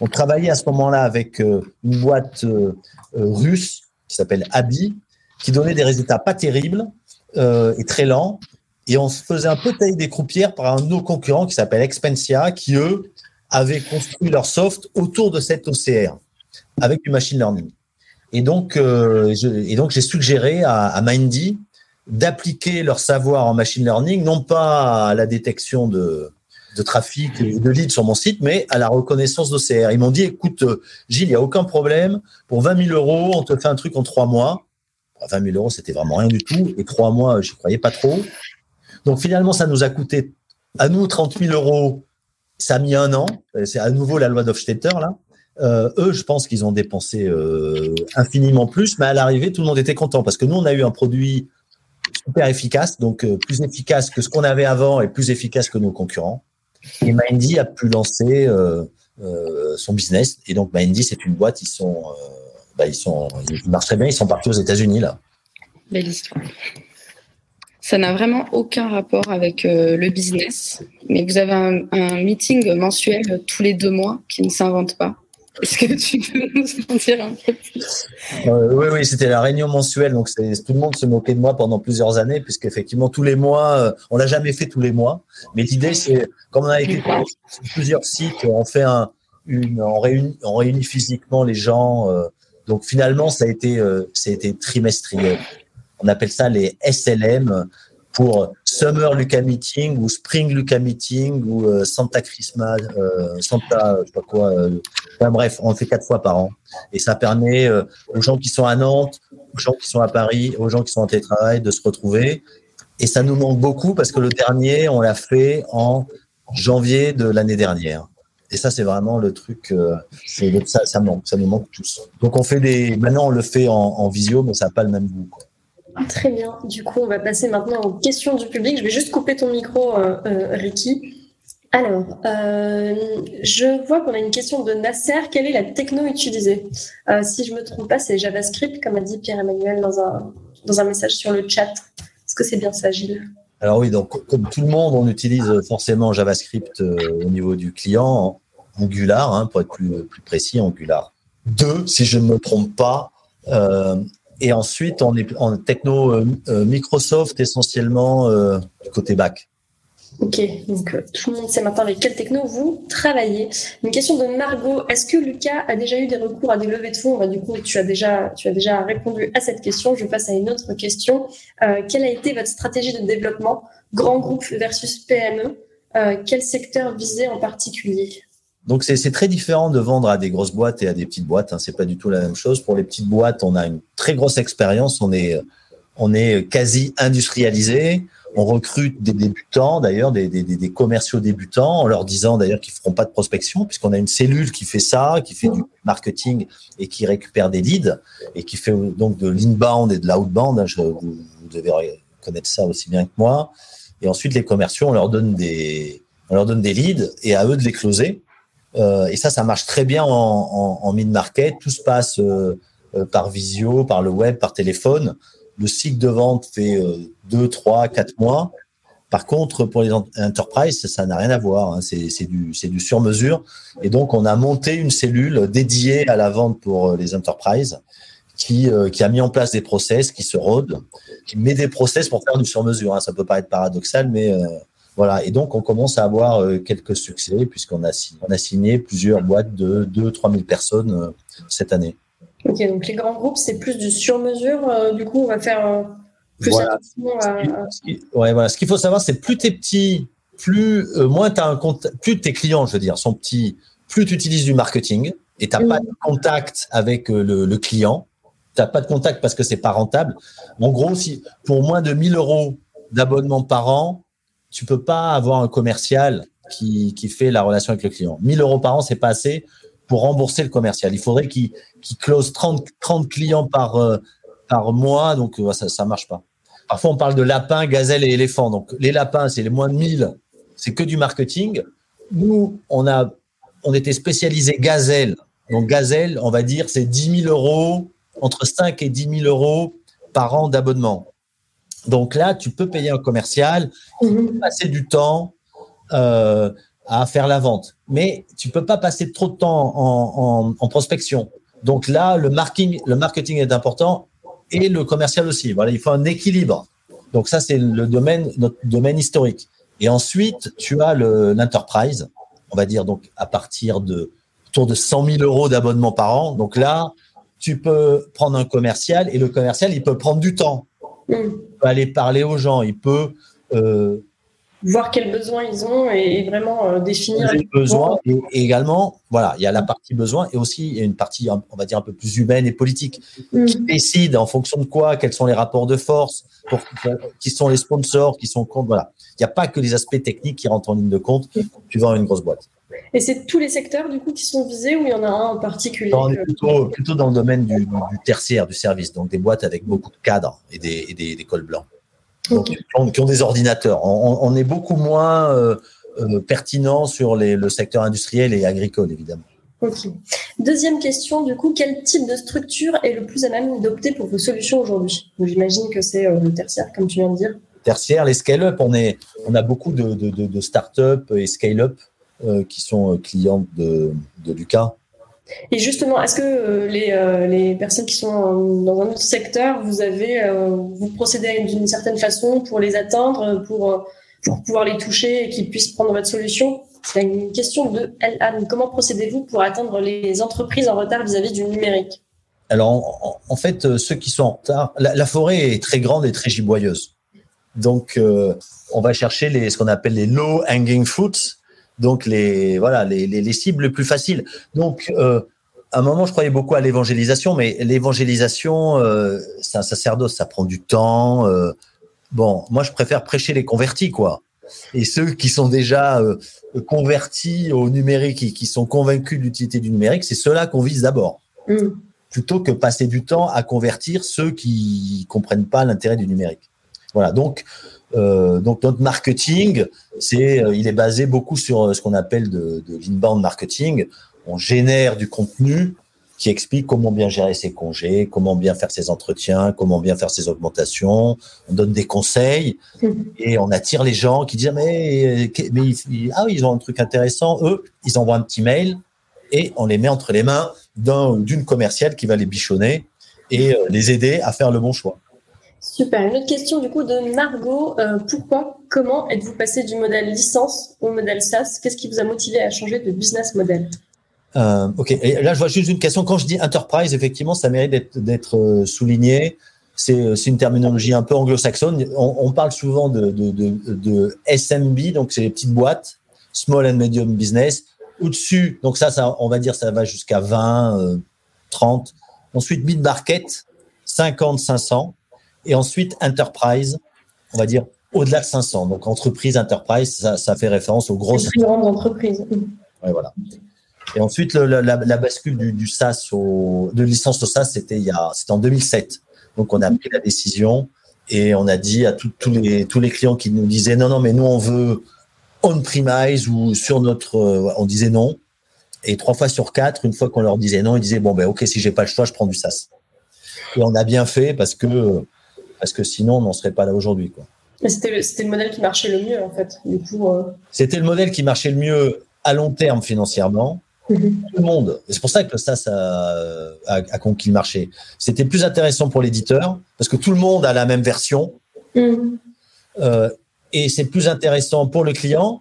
On travaillait à ce moment-là avec euh, une boîte euh, euh, russe qui s'appelle Abi, qui donnait des résultats pas terribles et très lents. Et on se faisait un peu tailler des croupières par un de nos concurrents qui s'appelle Expensia, qui eux avaient construit leur soft autour de cette OCR avec du machine learning. Et donc, et donc j'ai suggéré à, Mindy d'appliquer leur savoir en machine learning, non pas à la détection de, de trafic de leads sur mon site, mais à la reconnaissance d'OCR. Ils m'ont dit, écoute, euh, Gilles, il n'y a aucun problème. Pour 20 000 euros, on te fait un truc en trois mois. 20 000 euros, c'était vraiment rien du tout. Et trois mois, je croyais pas trop. Donc finalement, ça nous a coûté à nous 30 000 euros. Ça a mis un an. C'est à nouveau la loi d'Hofstetter là. Euh, eux, je pense qu'ils ont dépensé euh, infiniment plus, mais à l'arrivée, tout le monde était content parce que nous, on a eu un produit super efficace, donc plus efficace que ce qu'on avait avant et plus efficace que nos concurrents. Et Mindy a pu lancer euh, euh, son business. Et donc Mindy, c'est une boîte. Ils sont, euh, bah, ils sont, ils marchent très bien. Ils sont partis aux États-Unis là. Belle histoire. Ça n'a vraiment aucun rapport avec le business, mais vous avez un, meeting mensuel tous les deux mois qui ne s'invente pas. Est-ce que tu peux nous en dire un peu plus? Euh, Oui, oui, c'était la réunion mensuelle. Donc, tout le monde se moquait de moi pendant plusieurs années, puisqu'effectivement, tous les mois, euh, on l'a jamais fait tous les mois. Mais l'idée, c'est, comme on a été sur plusieurs sites, on fait un, une, on réunit, on réunit physiquement les gens. Euh, donc, finalement, ça a été, ça a été trimestriel. On appelle ça les SLM pour Summer Luca Meeting ou Spring Luca Meeting ou euh, Santa Christmas, euh, Santa, je sais pas quoi. Euh, enfin, bref, on le fait quatre fois par an. Et ça permet aux gens qui sont à Nantes, aux gens qui sont à Paris, aux gens qui sont en télétravail de se retrouver. Et ça nous manque beaucoup parce que le dernier, on l'a fait en janvier de l'année dernière. Et ça, c'est vraiment le truc, ça, ça manque, ça nous manque tous. Donc on fait des, maintenant on le fait en, en visio, mais ça n'a pas le même goût. Quoi. Très bien. Du coup, on va passer maintenant aux questions du public. Je vais juste couper ton micro, euh, euh, Ricky. Alors, euh, je vois qu'on a une question de Nasser. Quelle est la techno utilisée? Si je ne me trompe pas, c'est JavaScript, comme a dit Pierre-Emmanuel dans un, message sur le chat. Est-ce que c'est bien ça, Gilles? Alors oui, donc comme tout le monde, on utilise forcément JavaScript au niveau du client, Angular, hein, pour être plus, plus précis, Angular 2, si je ne me trompe pas. Et ensuite, on est en techno euh, euh, Microsoft essentiellement euh, du côté back. Ok, donc tout le monde sait maintenant avec quelle techno vous travaillez. Une question de Margot. Est-ce que Lucas a déjà eu des recours à des levées de fonds? Bah, Du coup, tu as, déjà, tu as déjà répondu à cette question. Je passe à une autre question. quelle a été votre stratégie de développement Grand groupe versus PME Quel secteur visé en particulier? Donc c'est très différent de vendre à des grosses boîtes et à des petites boîtes. Hein. C'est pas du tout la même chose. Pour les petites boîtes, on a une très grosse expérience. On est on est quasi industrialisé. On recrute des débutants, d'ailleurs des, des, des, commerciaux débutants, en leur disant d'ailleurs qu'ils feront pas de prospection, puisqu'on a une cellule qui fait ça, qui fait du marketing et qui récupère des leads et qui fait donc de l'inbound et de l'outbound. Hein. vous, vous devez connaître ça aussi bien que moi. Et ensuite, les commerciaux, on leur donne des on leur donne des leads et à eux de les closer. Euh, et ça, ça marche très bien en, en, en mid-market. Tout se passe euh, euh, par visio, par le web, par téléphone. Le cycle de vente fait deux, trois, quatre mois. Par contre, pour les enterprises, ça n'a rien à voir. Hein. C'est du, sur-mesure. Et donc, on a monté une cellule dédiée à la vente pour les enterprises qui, a mis en place des process qui se rôdent, qui met des process pour faire du sur-mesure. Hein. Ça peut paraître paradoxal, mais voilà, et donc on commence à avoir euh, quelques succès puisqu'on a, on a signé plusieurs boîtes de 2-3 000 personnes euh, cette année. Ok, donc les grands groupes, c'est plus du sur-mesure. Euh, du coup, on va faire plus voilà. Ce qui, ouais, voilà. Ce qu'il faut savoir, c'est plus t'es petit, plus moins as un compte, plus tes clients, je veux dire, sont petits, plus tu utilises du marketing et t'as pas de contact avec le, le client. T'as pas de contact parce que c'est pas rentable. En gros, si pour moins de 1000 euros d'abonnement par an, tu peux pas avoir un commercial qui, qui fait la relation avec le client. 1000 euros par an, c'est pas assez pour rembourser le commercial. Il faudrait qu'il close 30, 30 clients par, euh, par mois, donc euh, ça ça marche pas. Parfois, on parle de lapins, gazelles et éléphants. Donc, les lapins, c'est les moins de 1000, c'est que du marketing. Nous, on a, on était spécialisé gazelle. Donc, gazelle, on va dire, c'est 10 000 euros, entre 5 et 10 000 euros par an d'abonnement. Donc là, tu peux payer un commercial, mhm. passer du temps euh, à faire la vente, mais tu peux pas passer trop de temps en, prospection. Donc là, le marketing, le marketing est important et le commercial aussi. Voilà, il faut un équilibre. Donc ça, c'est le domaine, notre domaine historique. Et ensuite, tu as l'enterprise, on va dire donc à partir de autour de 100 000 euros d'abonnement par an. Donc là, tu peux prendre un commercial et le commercial, il peut prendre du temps. Mm. Il peut aller parler aux gens, il peut euh, voir quels besoins ils ont et, vraiment euh, définir les besoins. Et, également, voilà, il y a la partie besoin et aussi il y a une partie, on va dire, un peu plus humaine et politique mm. qui décide en fonction de quoi, quels sont les rapports de force, pour, qui sont les sponsors, qui sont compte. Voilà, il n'y a pas que les aspects techniques qui rentrent en ligne de compte. Tu vends une grosse boîte. Et c'est tous les secteurs du coup qui sont visés ou il y en a un en particulier On est plutôt, dans le domaine du, tertiaire, du service, donc des boîtes avec beaucoup de cadres et des, des, cols blancs. Donc, qui, ont, des ordinateurs. On, est beaucoup moins euh, euh, pertinent sur le secteur industriel et agricole, évidemment. Deuxième question, du coup, quel type de structure est le plus à même d'opter pour vos solutions aujourd'hui? J'imagine que c'est euh, le tertiaire, comme tu viens de dire. Tertiaire, les scale-up, on, on a beaucoup de, de, de, de start-up et scale-up qui sont euh, clients de, de Lucas. Et justement, est-ce que euh, les, les, personnes qui sont dans un autre secteur, vous avez, vous procédez d'une certaine façon pour les atteindre, pour, pour pouvoir les toucher et qu'ils puissent prendre votre solution? C'est une question de LAN. Comment procédez-vous pour atteindre les entreprises en retard vis-à-vis du numérique? Alors, en, fait, ceux qui sont en retard, la, forêt est très grande et très giboyeuse. Donc, on va chercher les, ce qu'on appelle les low hanging fruits, donc les voilà les, les, cibles les plus faciles. Donc euh, à un moment, je croyais beaucoup à l'évangélisation, mais l'évangélisation, euh, c'est un sacerdoce, ça prend du temps. Euh, bon, moi, je préfère prêcher les convertis, quoi. Et ceux qui sont déjà euh, convertis au numérique et qui sont convaincus de l'utilité du numérique, c'est ceux-là qu'on vise d'abord. Mm. Plutôt que passer du temps à convertir ceux qui comprennent pas l'intérêt du numérique. Voilà. Donc, euh, donc notre marketing, c'est, euh, il est basé beaucoup sur euh, ce qu'on appelle de, l'inbound marketing. On génère du contenu qui explique comment bien gérer ses congés, comment bien faire ses entretiens, comment bien faire ses augmentations. On donne des conseils et on attire les gens qui disent mais, mais ah ils ont un truc intéressant. Eux, ils envoient un petit mail et on les met entre les mains d'un d'une commerciale qui va les bichonner et les aider à faire le bon choix. Super. Une autre question du coup de Margot. Euh, pourquoi, comment êtes-vous passé du modèle licence au modèle SaaS? Qu'est-ce qui vous a motivé à changer de business model? Euh, Ok. Là, je vois juste une question. Quand je dis enterprise, effectivement, ça mérite d'être euh, souligné. C'est une terminologie un peu anglo-saxonne. On, parle souvent de, SMB, donc c'est les petites boîtes, small and medium business. Au-dessus, donc ça, on va dire, ça va jusqu'à 20, 30. Ensuite, mid market, 50, 500 et ensuite, enterprise, on va dire au-delà de 500. Donc, entreprise, enterprise, ça, ça fait référence aux grosses. plus grandes entreprises. Ouais, voilà. Et ensuite, le, la, la, bascule du, du, SaaS au, de licence au SaaS, c'était en 2007. Donc, on a pris la décision et on a dit à tous les, tous les clients qui nous disaient non, non, mais nous, on veut on-premise ou sur notre, on disait non. Et trois fois sur quatre, une fois qu'on leur disait non, ils disaient bon, ben, ok, si j'ai pas le choix, je prends du SaaS. Et on a bien fait parce que parce que sinon, on n'en serait pas là aujourd'hui. C'était le, le, modèle qui marchait le mieux, en fait. Euh. C'était le modèle qui marchait le mieux à long terme financièrement. Mhm. Tout le monde. C'est pour ça que ça, ça a, conquis le marché. C'était plus intéressant pour l'éditeur parce que tout le monde a la même version. Mhm. Euh, et c'est plus intéressant pour le client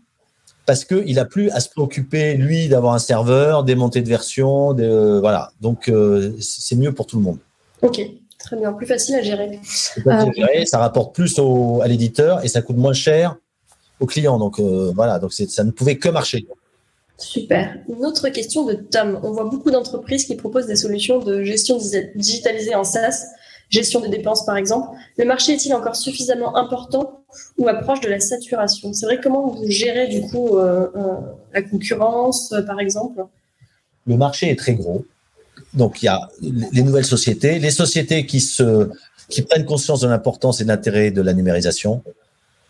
parce qu'il n'a plus à se préoccuper, lui, d'avoir un serveur, des montées de version. De, voilà. Donc, euh, c'est mieux pour tout le monde. OK. Très bien, plus facile à gérer. Euh, ça rapporte plus au, à l'éditeur et ça coûte moins cher au client. Donc euh, voilà, donc ça ne pouvait que marcher. Super. Une autre question de Tom. On voit beaucoup d'entreprises qui proposent des solutions de gestion digitalisée en SaaS, gestion des dépenses par exemple. Le marché est-il encore suffisamment important ou approche de la saturation? C'est vrai, comment vous gérez du coup euh, la concurrence par exemple? Le marché est très gros donc il y a les nouvelles sociétés, les sociétés qui se qui prennent conscience de l'importance et de l'intérêt de la numérisation,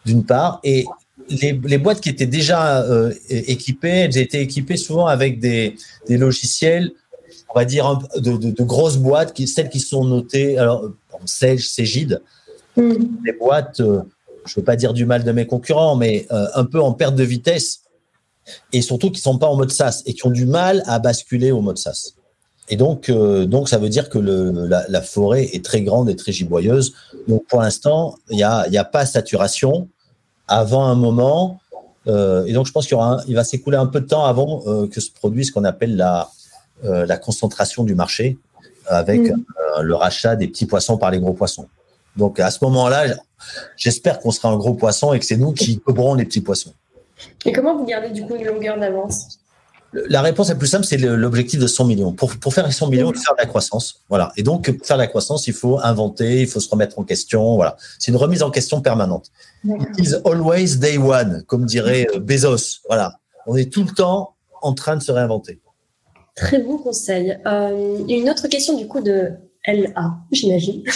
d'une part, et les, les, boîtes qui étaient déjà euh, équipées, elles étaient équipées souvent avec des, des logiciels, on va dire de, de, de, grosses boîtes, qui, celles qui sont notées, alors Sage, Cégide, Mmh. Des boîtes, je ne veux pas dire du mal de mes concurrents, mais un peu en perte de vitesse et surtout qui sont pas en mode SaaS et qui ont du mal à basculer au mode SaaS. Et donc, euh, donc ça veut dire que le, la, la, forêt est très grande et très giboyeuse. Donc, pour l'instant, il n'y a, y a pas saturation avant un moment. Euh, et donc, je pense qu'il il va s'écouler un peu de temps avant euh, que se produise ce qu'on appelle la, la concentration du marché avec mmh. euh, le rachat des petits poissons par les gros poissons. Donc, à ce moment-là, j'espère qu'on sera un gros poisson et que c'est nous qui couvrons les petits poissons. Et comment vous gardez du coup une longueur d'avance? La réponse est plus simple, c'est l'objectif de 100 millions. Pour, pour faire 100 millions, il faut faire de la croissance. Voilà. Et donc, pour faire de la croissance, il faut inventer, il faut se remettre en question. Voilà. C'est une remise en question permanente. It is always day one, comme dirait euh, Bezos. Voilà. On est tout le temps en train de se réinventer. Très bon conseil. Euh, une autre question du coup de LA, j'imagine. <laughs>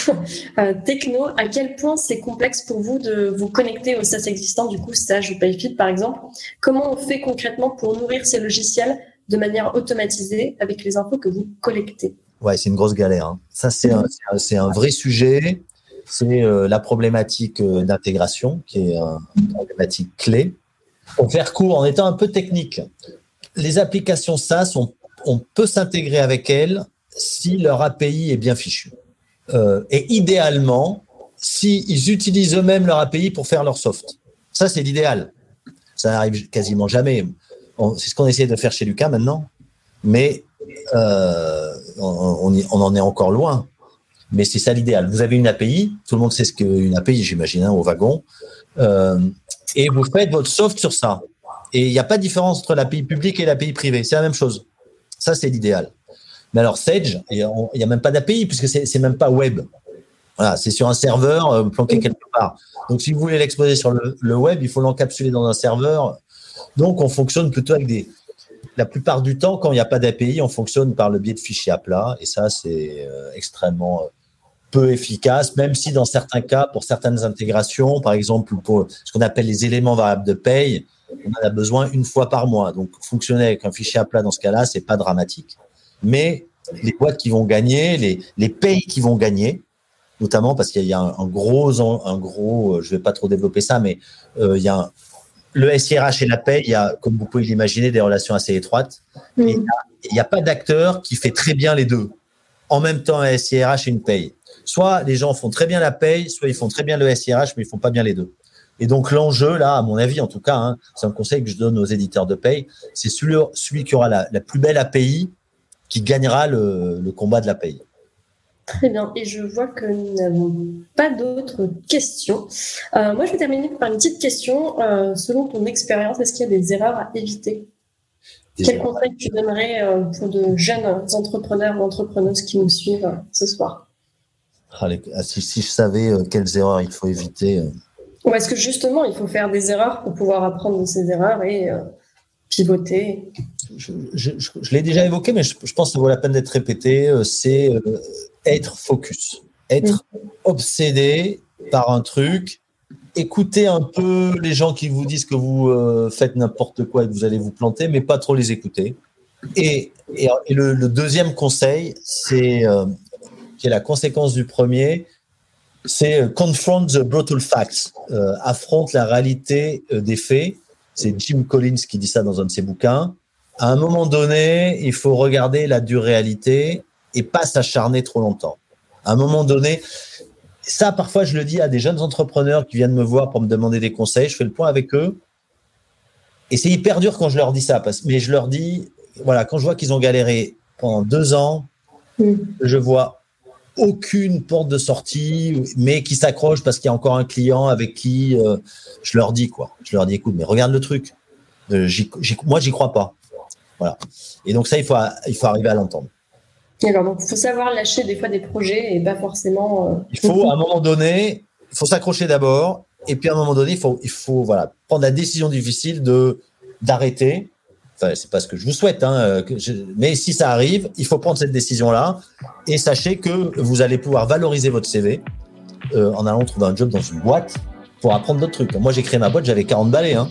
Euh, techno, à quel point c'est complexe pour vous de vous connecter au SaaS existant, du coup Sage ou Payfit par exemple? Comment on fait concrètement pour nourrir ces logiciels de manière automatisée avec les infos que vous collectez? Ouais, c'est une grosse galère. Hein. Ça, c'est un, vrai sujet. C'est euh, la problématique euh, d'intégration qui est une problématique clé. Pour faire court, en étant un peu technique, les applications SaaS, on peut s'intégrer avec elles si leur API est bien fichu. Euh, et idéalement, s'ils utilisent eux-mêmes leur API pour faire leur soft. Ça, c'est l'idéal. Ça n'arrive quasiment jamais. C'est ce qu'on essaie de faire chez Lucas maintenant, mais euh, on, on, en est encore loin. Mais c'est ça l'idéal. Vous avez une API, tout le monde sait ce qu'une API, j'imagine, hein, au wagon, euh, et vous faites votre soft sur ça. Et il n'y a pas de différence entre l'API publique et l'API privée. C'est la même chose. Ça, c'est l'idéal. Mais alors Sage, il n'y a, même pas d'API puisque c'est même pas web. Voilà, c'est sur un serveur euh, planqué quelque part. Donc, si vous voulez l'exposer sur le, web, il faut l'encapsuler dans un serveur. Donc, on fonctionne plutôt avec des. La plupart du temps, quand il n'y a pas d'API, on fonctionne par le biais de fichiers à plat. Et ça, c'est euh, extrêmement euh, peu efficace, même si dans certains cas, pour certaines intégrations, par exemple pour ce qu'on appelle les éléments variables de paye, on en a besoin une fois par mois. Donc, fonctionner avec un fichier à plat dans ce cas-là, c'est pas dramatique mais les boîtes qui vont gagner, les, les pays qui vont gagner, notamment parce qu'il y a un, gros, un gros, euh, je vais pas trop développer ça, mais euh, il y a le SIRH et la paie, il y a, comme vous pouvez l'imaginer, des relations assez étroites. Mm. il n'y a, pas d'acteur qui fait très bien les deux. En même temps, un SIRH et une paye. Soit les gens font très bien la paye, soit ils font très bien le SIRH, mais ils font pas bien les deux. Et donc l'enjeu, là, à mon avis, en tout cas, hein, c'est un conseil que je donne aux éditeurs de paye, c'est celui, celui qui aura la, la plus belle API qui gagnera le, le, combat de la paye. Très bien. Et je vois que nous n'avons pas d'autres questions. Euh, moi, je vais terminer par une petite question. Euh, selon ton expérience, est-ce qu'il y a des erreurs à éviter? Quel conseil tu donnerais euh, pour de jeunes entrepreneurs ou entrepreneuses qui nous suivent ce soir? Ah, ah, si, si, je savais quelles erreurs il faut éviter. Ou est-ce que justement, il faut faire des erreurs pour pouvoir apprendre de ces erreurs et pivoter? Je, je, je l'ai déjà évoqué, mais je, pense que ça vaut la peine d'être répété. Euh, c'est euh, être focus, être obsédé par un truc, écouter un peu les gens qui vous disent que vous euh, faites n'importe quoi et que vous allez vous planter, mais pas trop les écouter. Et, et, le, le, deuxième conseil, c'est qui est la conséquence du premier, c'est confront the brutal facts, affronte la réalité des faits c'est Jim Collins qui dit ça dans un de ses bouquins. À un moment donné, il faut regarder la dure réalité et pas s'acharner trop longtemps. À un moment donné, ça, parfois, je le dis à des jeunes entrepreneurs qui viennent me voir pour me demander des conseils. Je fais le point avec eux. Et c'est hyper dur quand je leur dis ça, parce, mais je leur dis, voilà, quand je vois qu'ils ont galéré pendant deux ans, mm. je vois aucune porte de sortie, mais qui s'accroche parce qu'il y a encore un client avec qui euh, je leur dis quoi. Je leur dis écoute, mais regarde le truc. Euh, moi, j'y crois pas. Voilà. Et donc ça, il faut, il faut arriver à l'entendre. D'accord. Donc, il faut savoir lâcher des fois des projets et pas forcément. Euh, il faut à un moment donné, il faut s'accrocher d'abord, et puis à un moment donné, il faut, il faut voilà prendre la décision difficile de d'arrêter Enfin, c'est pas ce que je vous souhaite, hein, euh, mais si ça arrive, il faut prendre cette décision-là et sachez que vous allez pouvoir valoriser votre CV euh, en allant trouver un job dans une boîte pour apprendre d'autres trucs. Moi, j'ai créé ma boîte, j'avais 40 balais. Hein.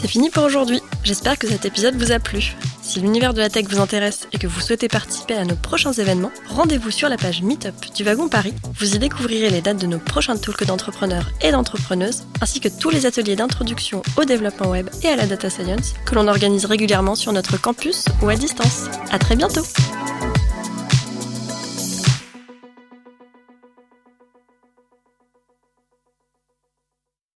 C'est fini pour aujourd'hui. J'espère que cet épisode vous a plu. Si l'univers de la tech vous intéresse et que vous souhaitez participer à nos prochains événements, rendez-vous sur la page Meetup du Wagon Paris. Vous y découvrirez les dates de nos prochains talks d'entrepreneurs et d'entrepreneuses, ainsi que tous les ateliers d'introduction au développement web et à la data science que l'on organise régulièrement sur notre campus ou à distance. À très bientôt!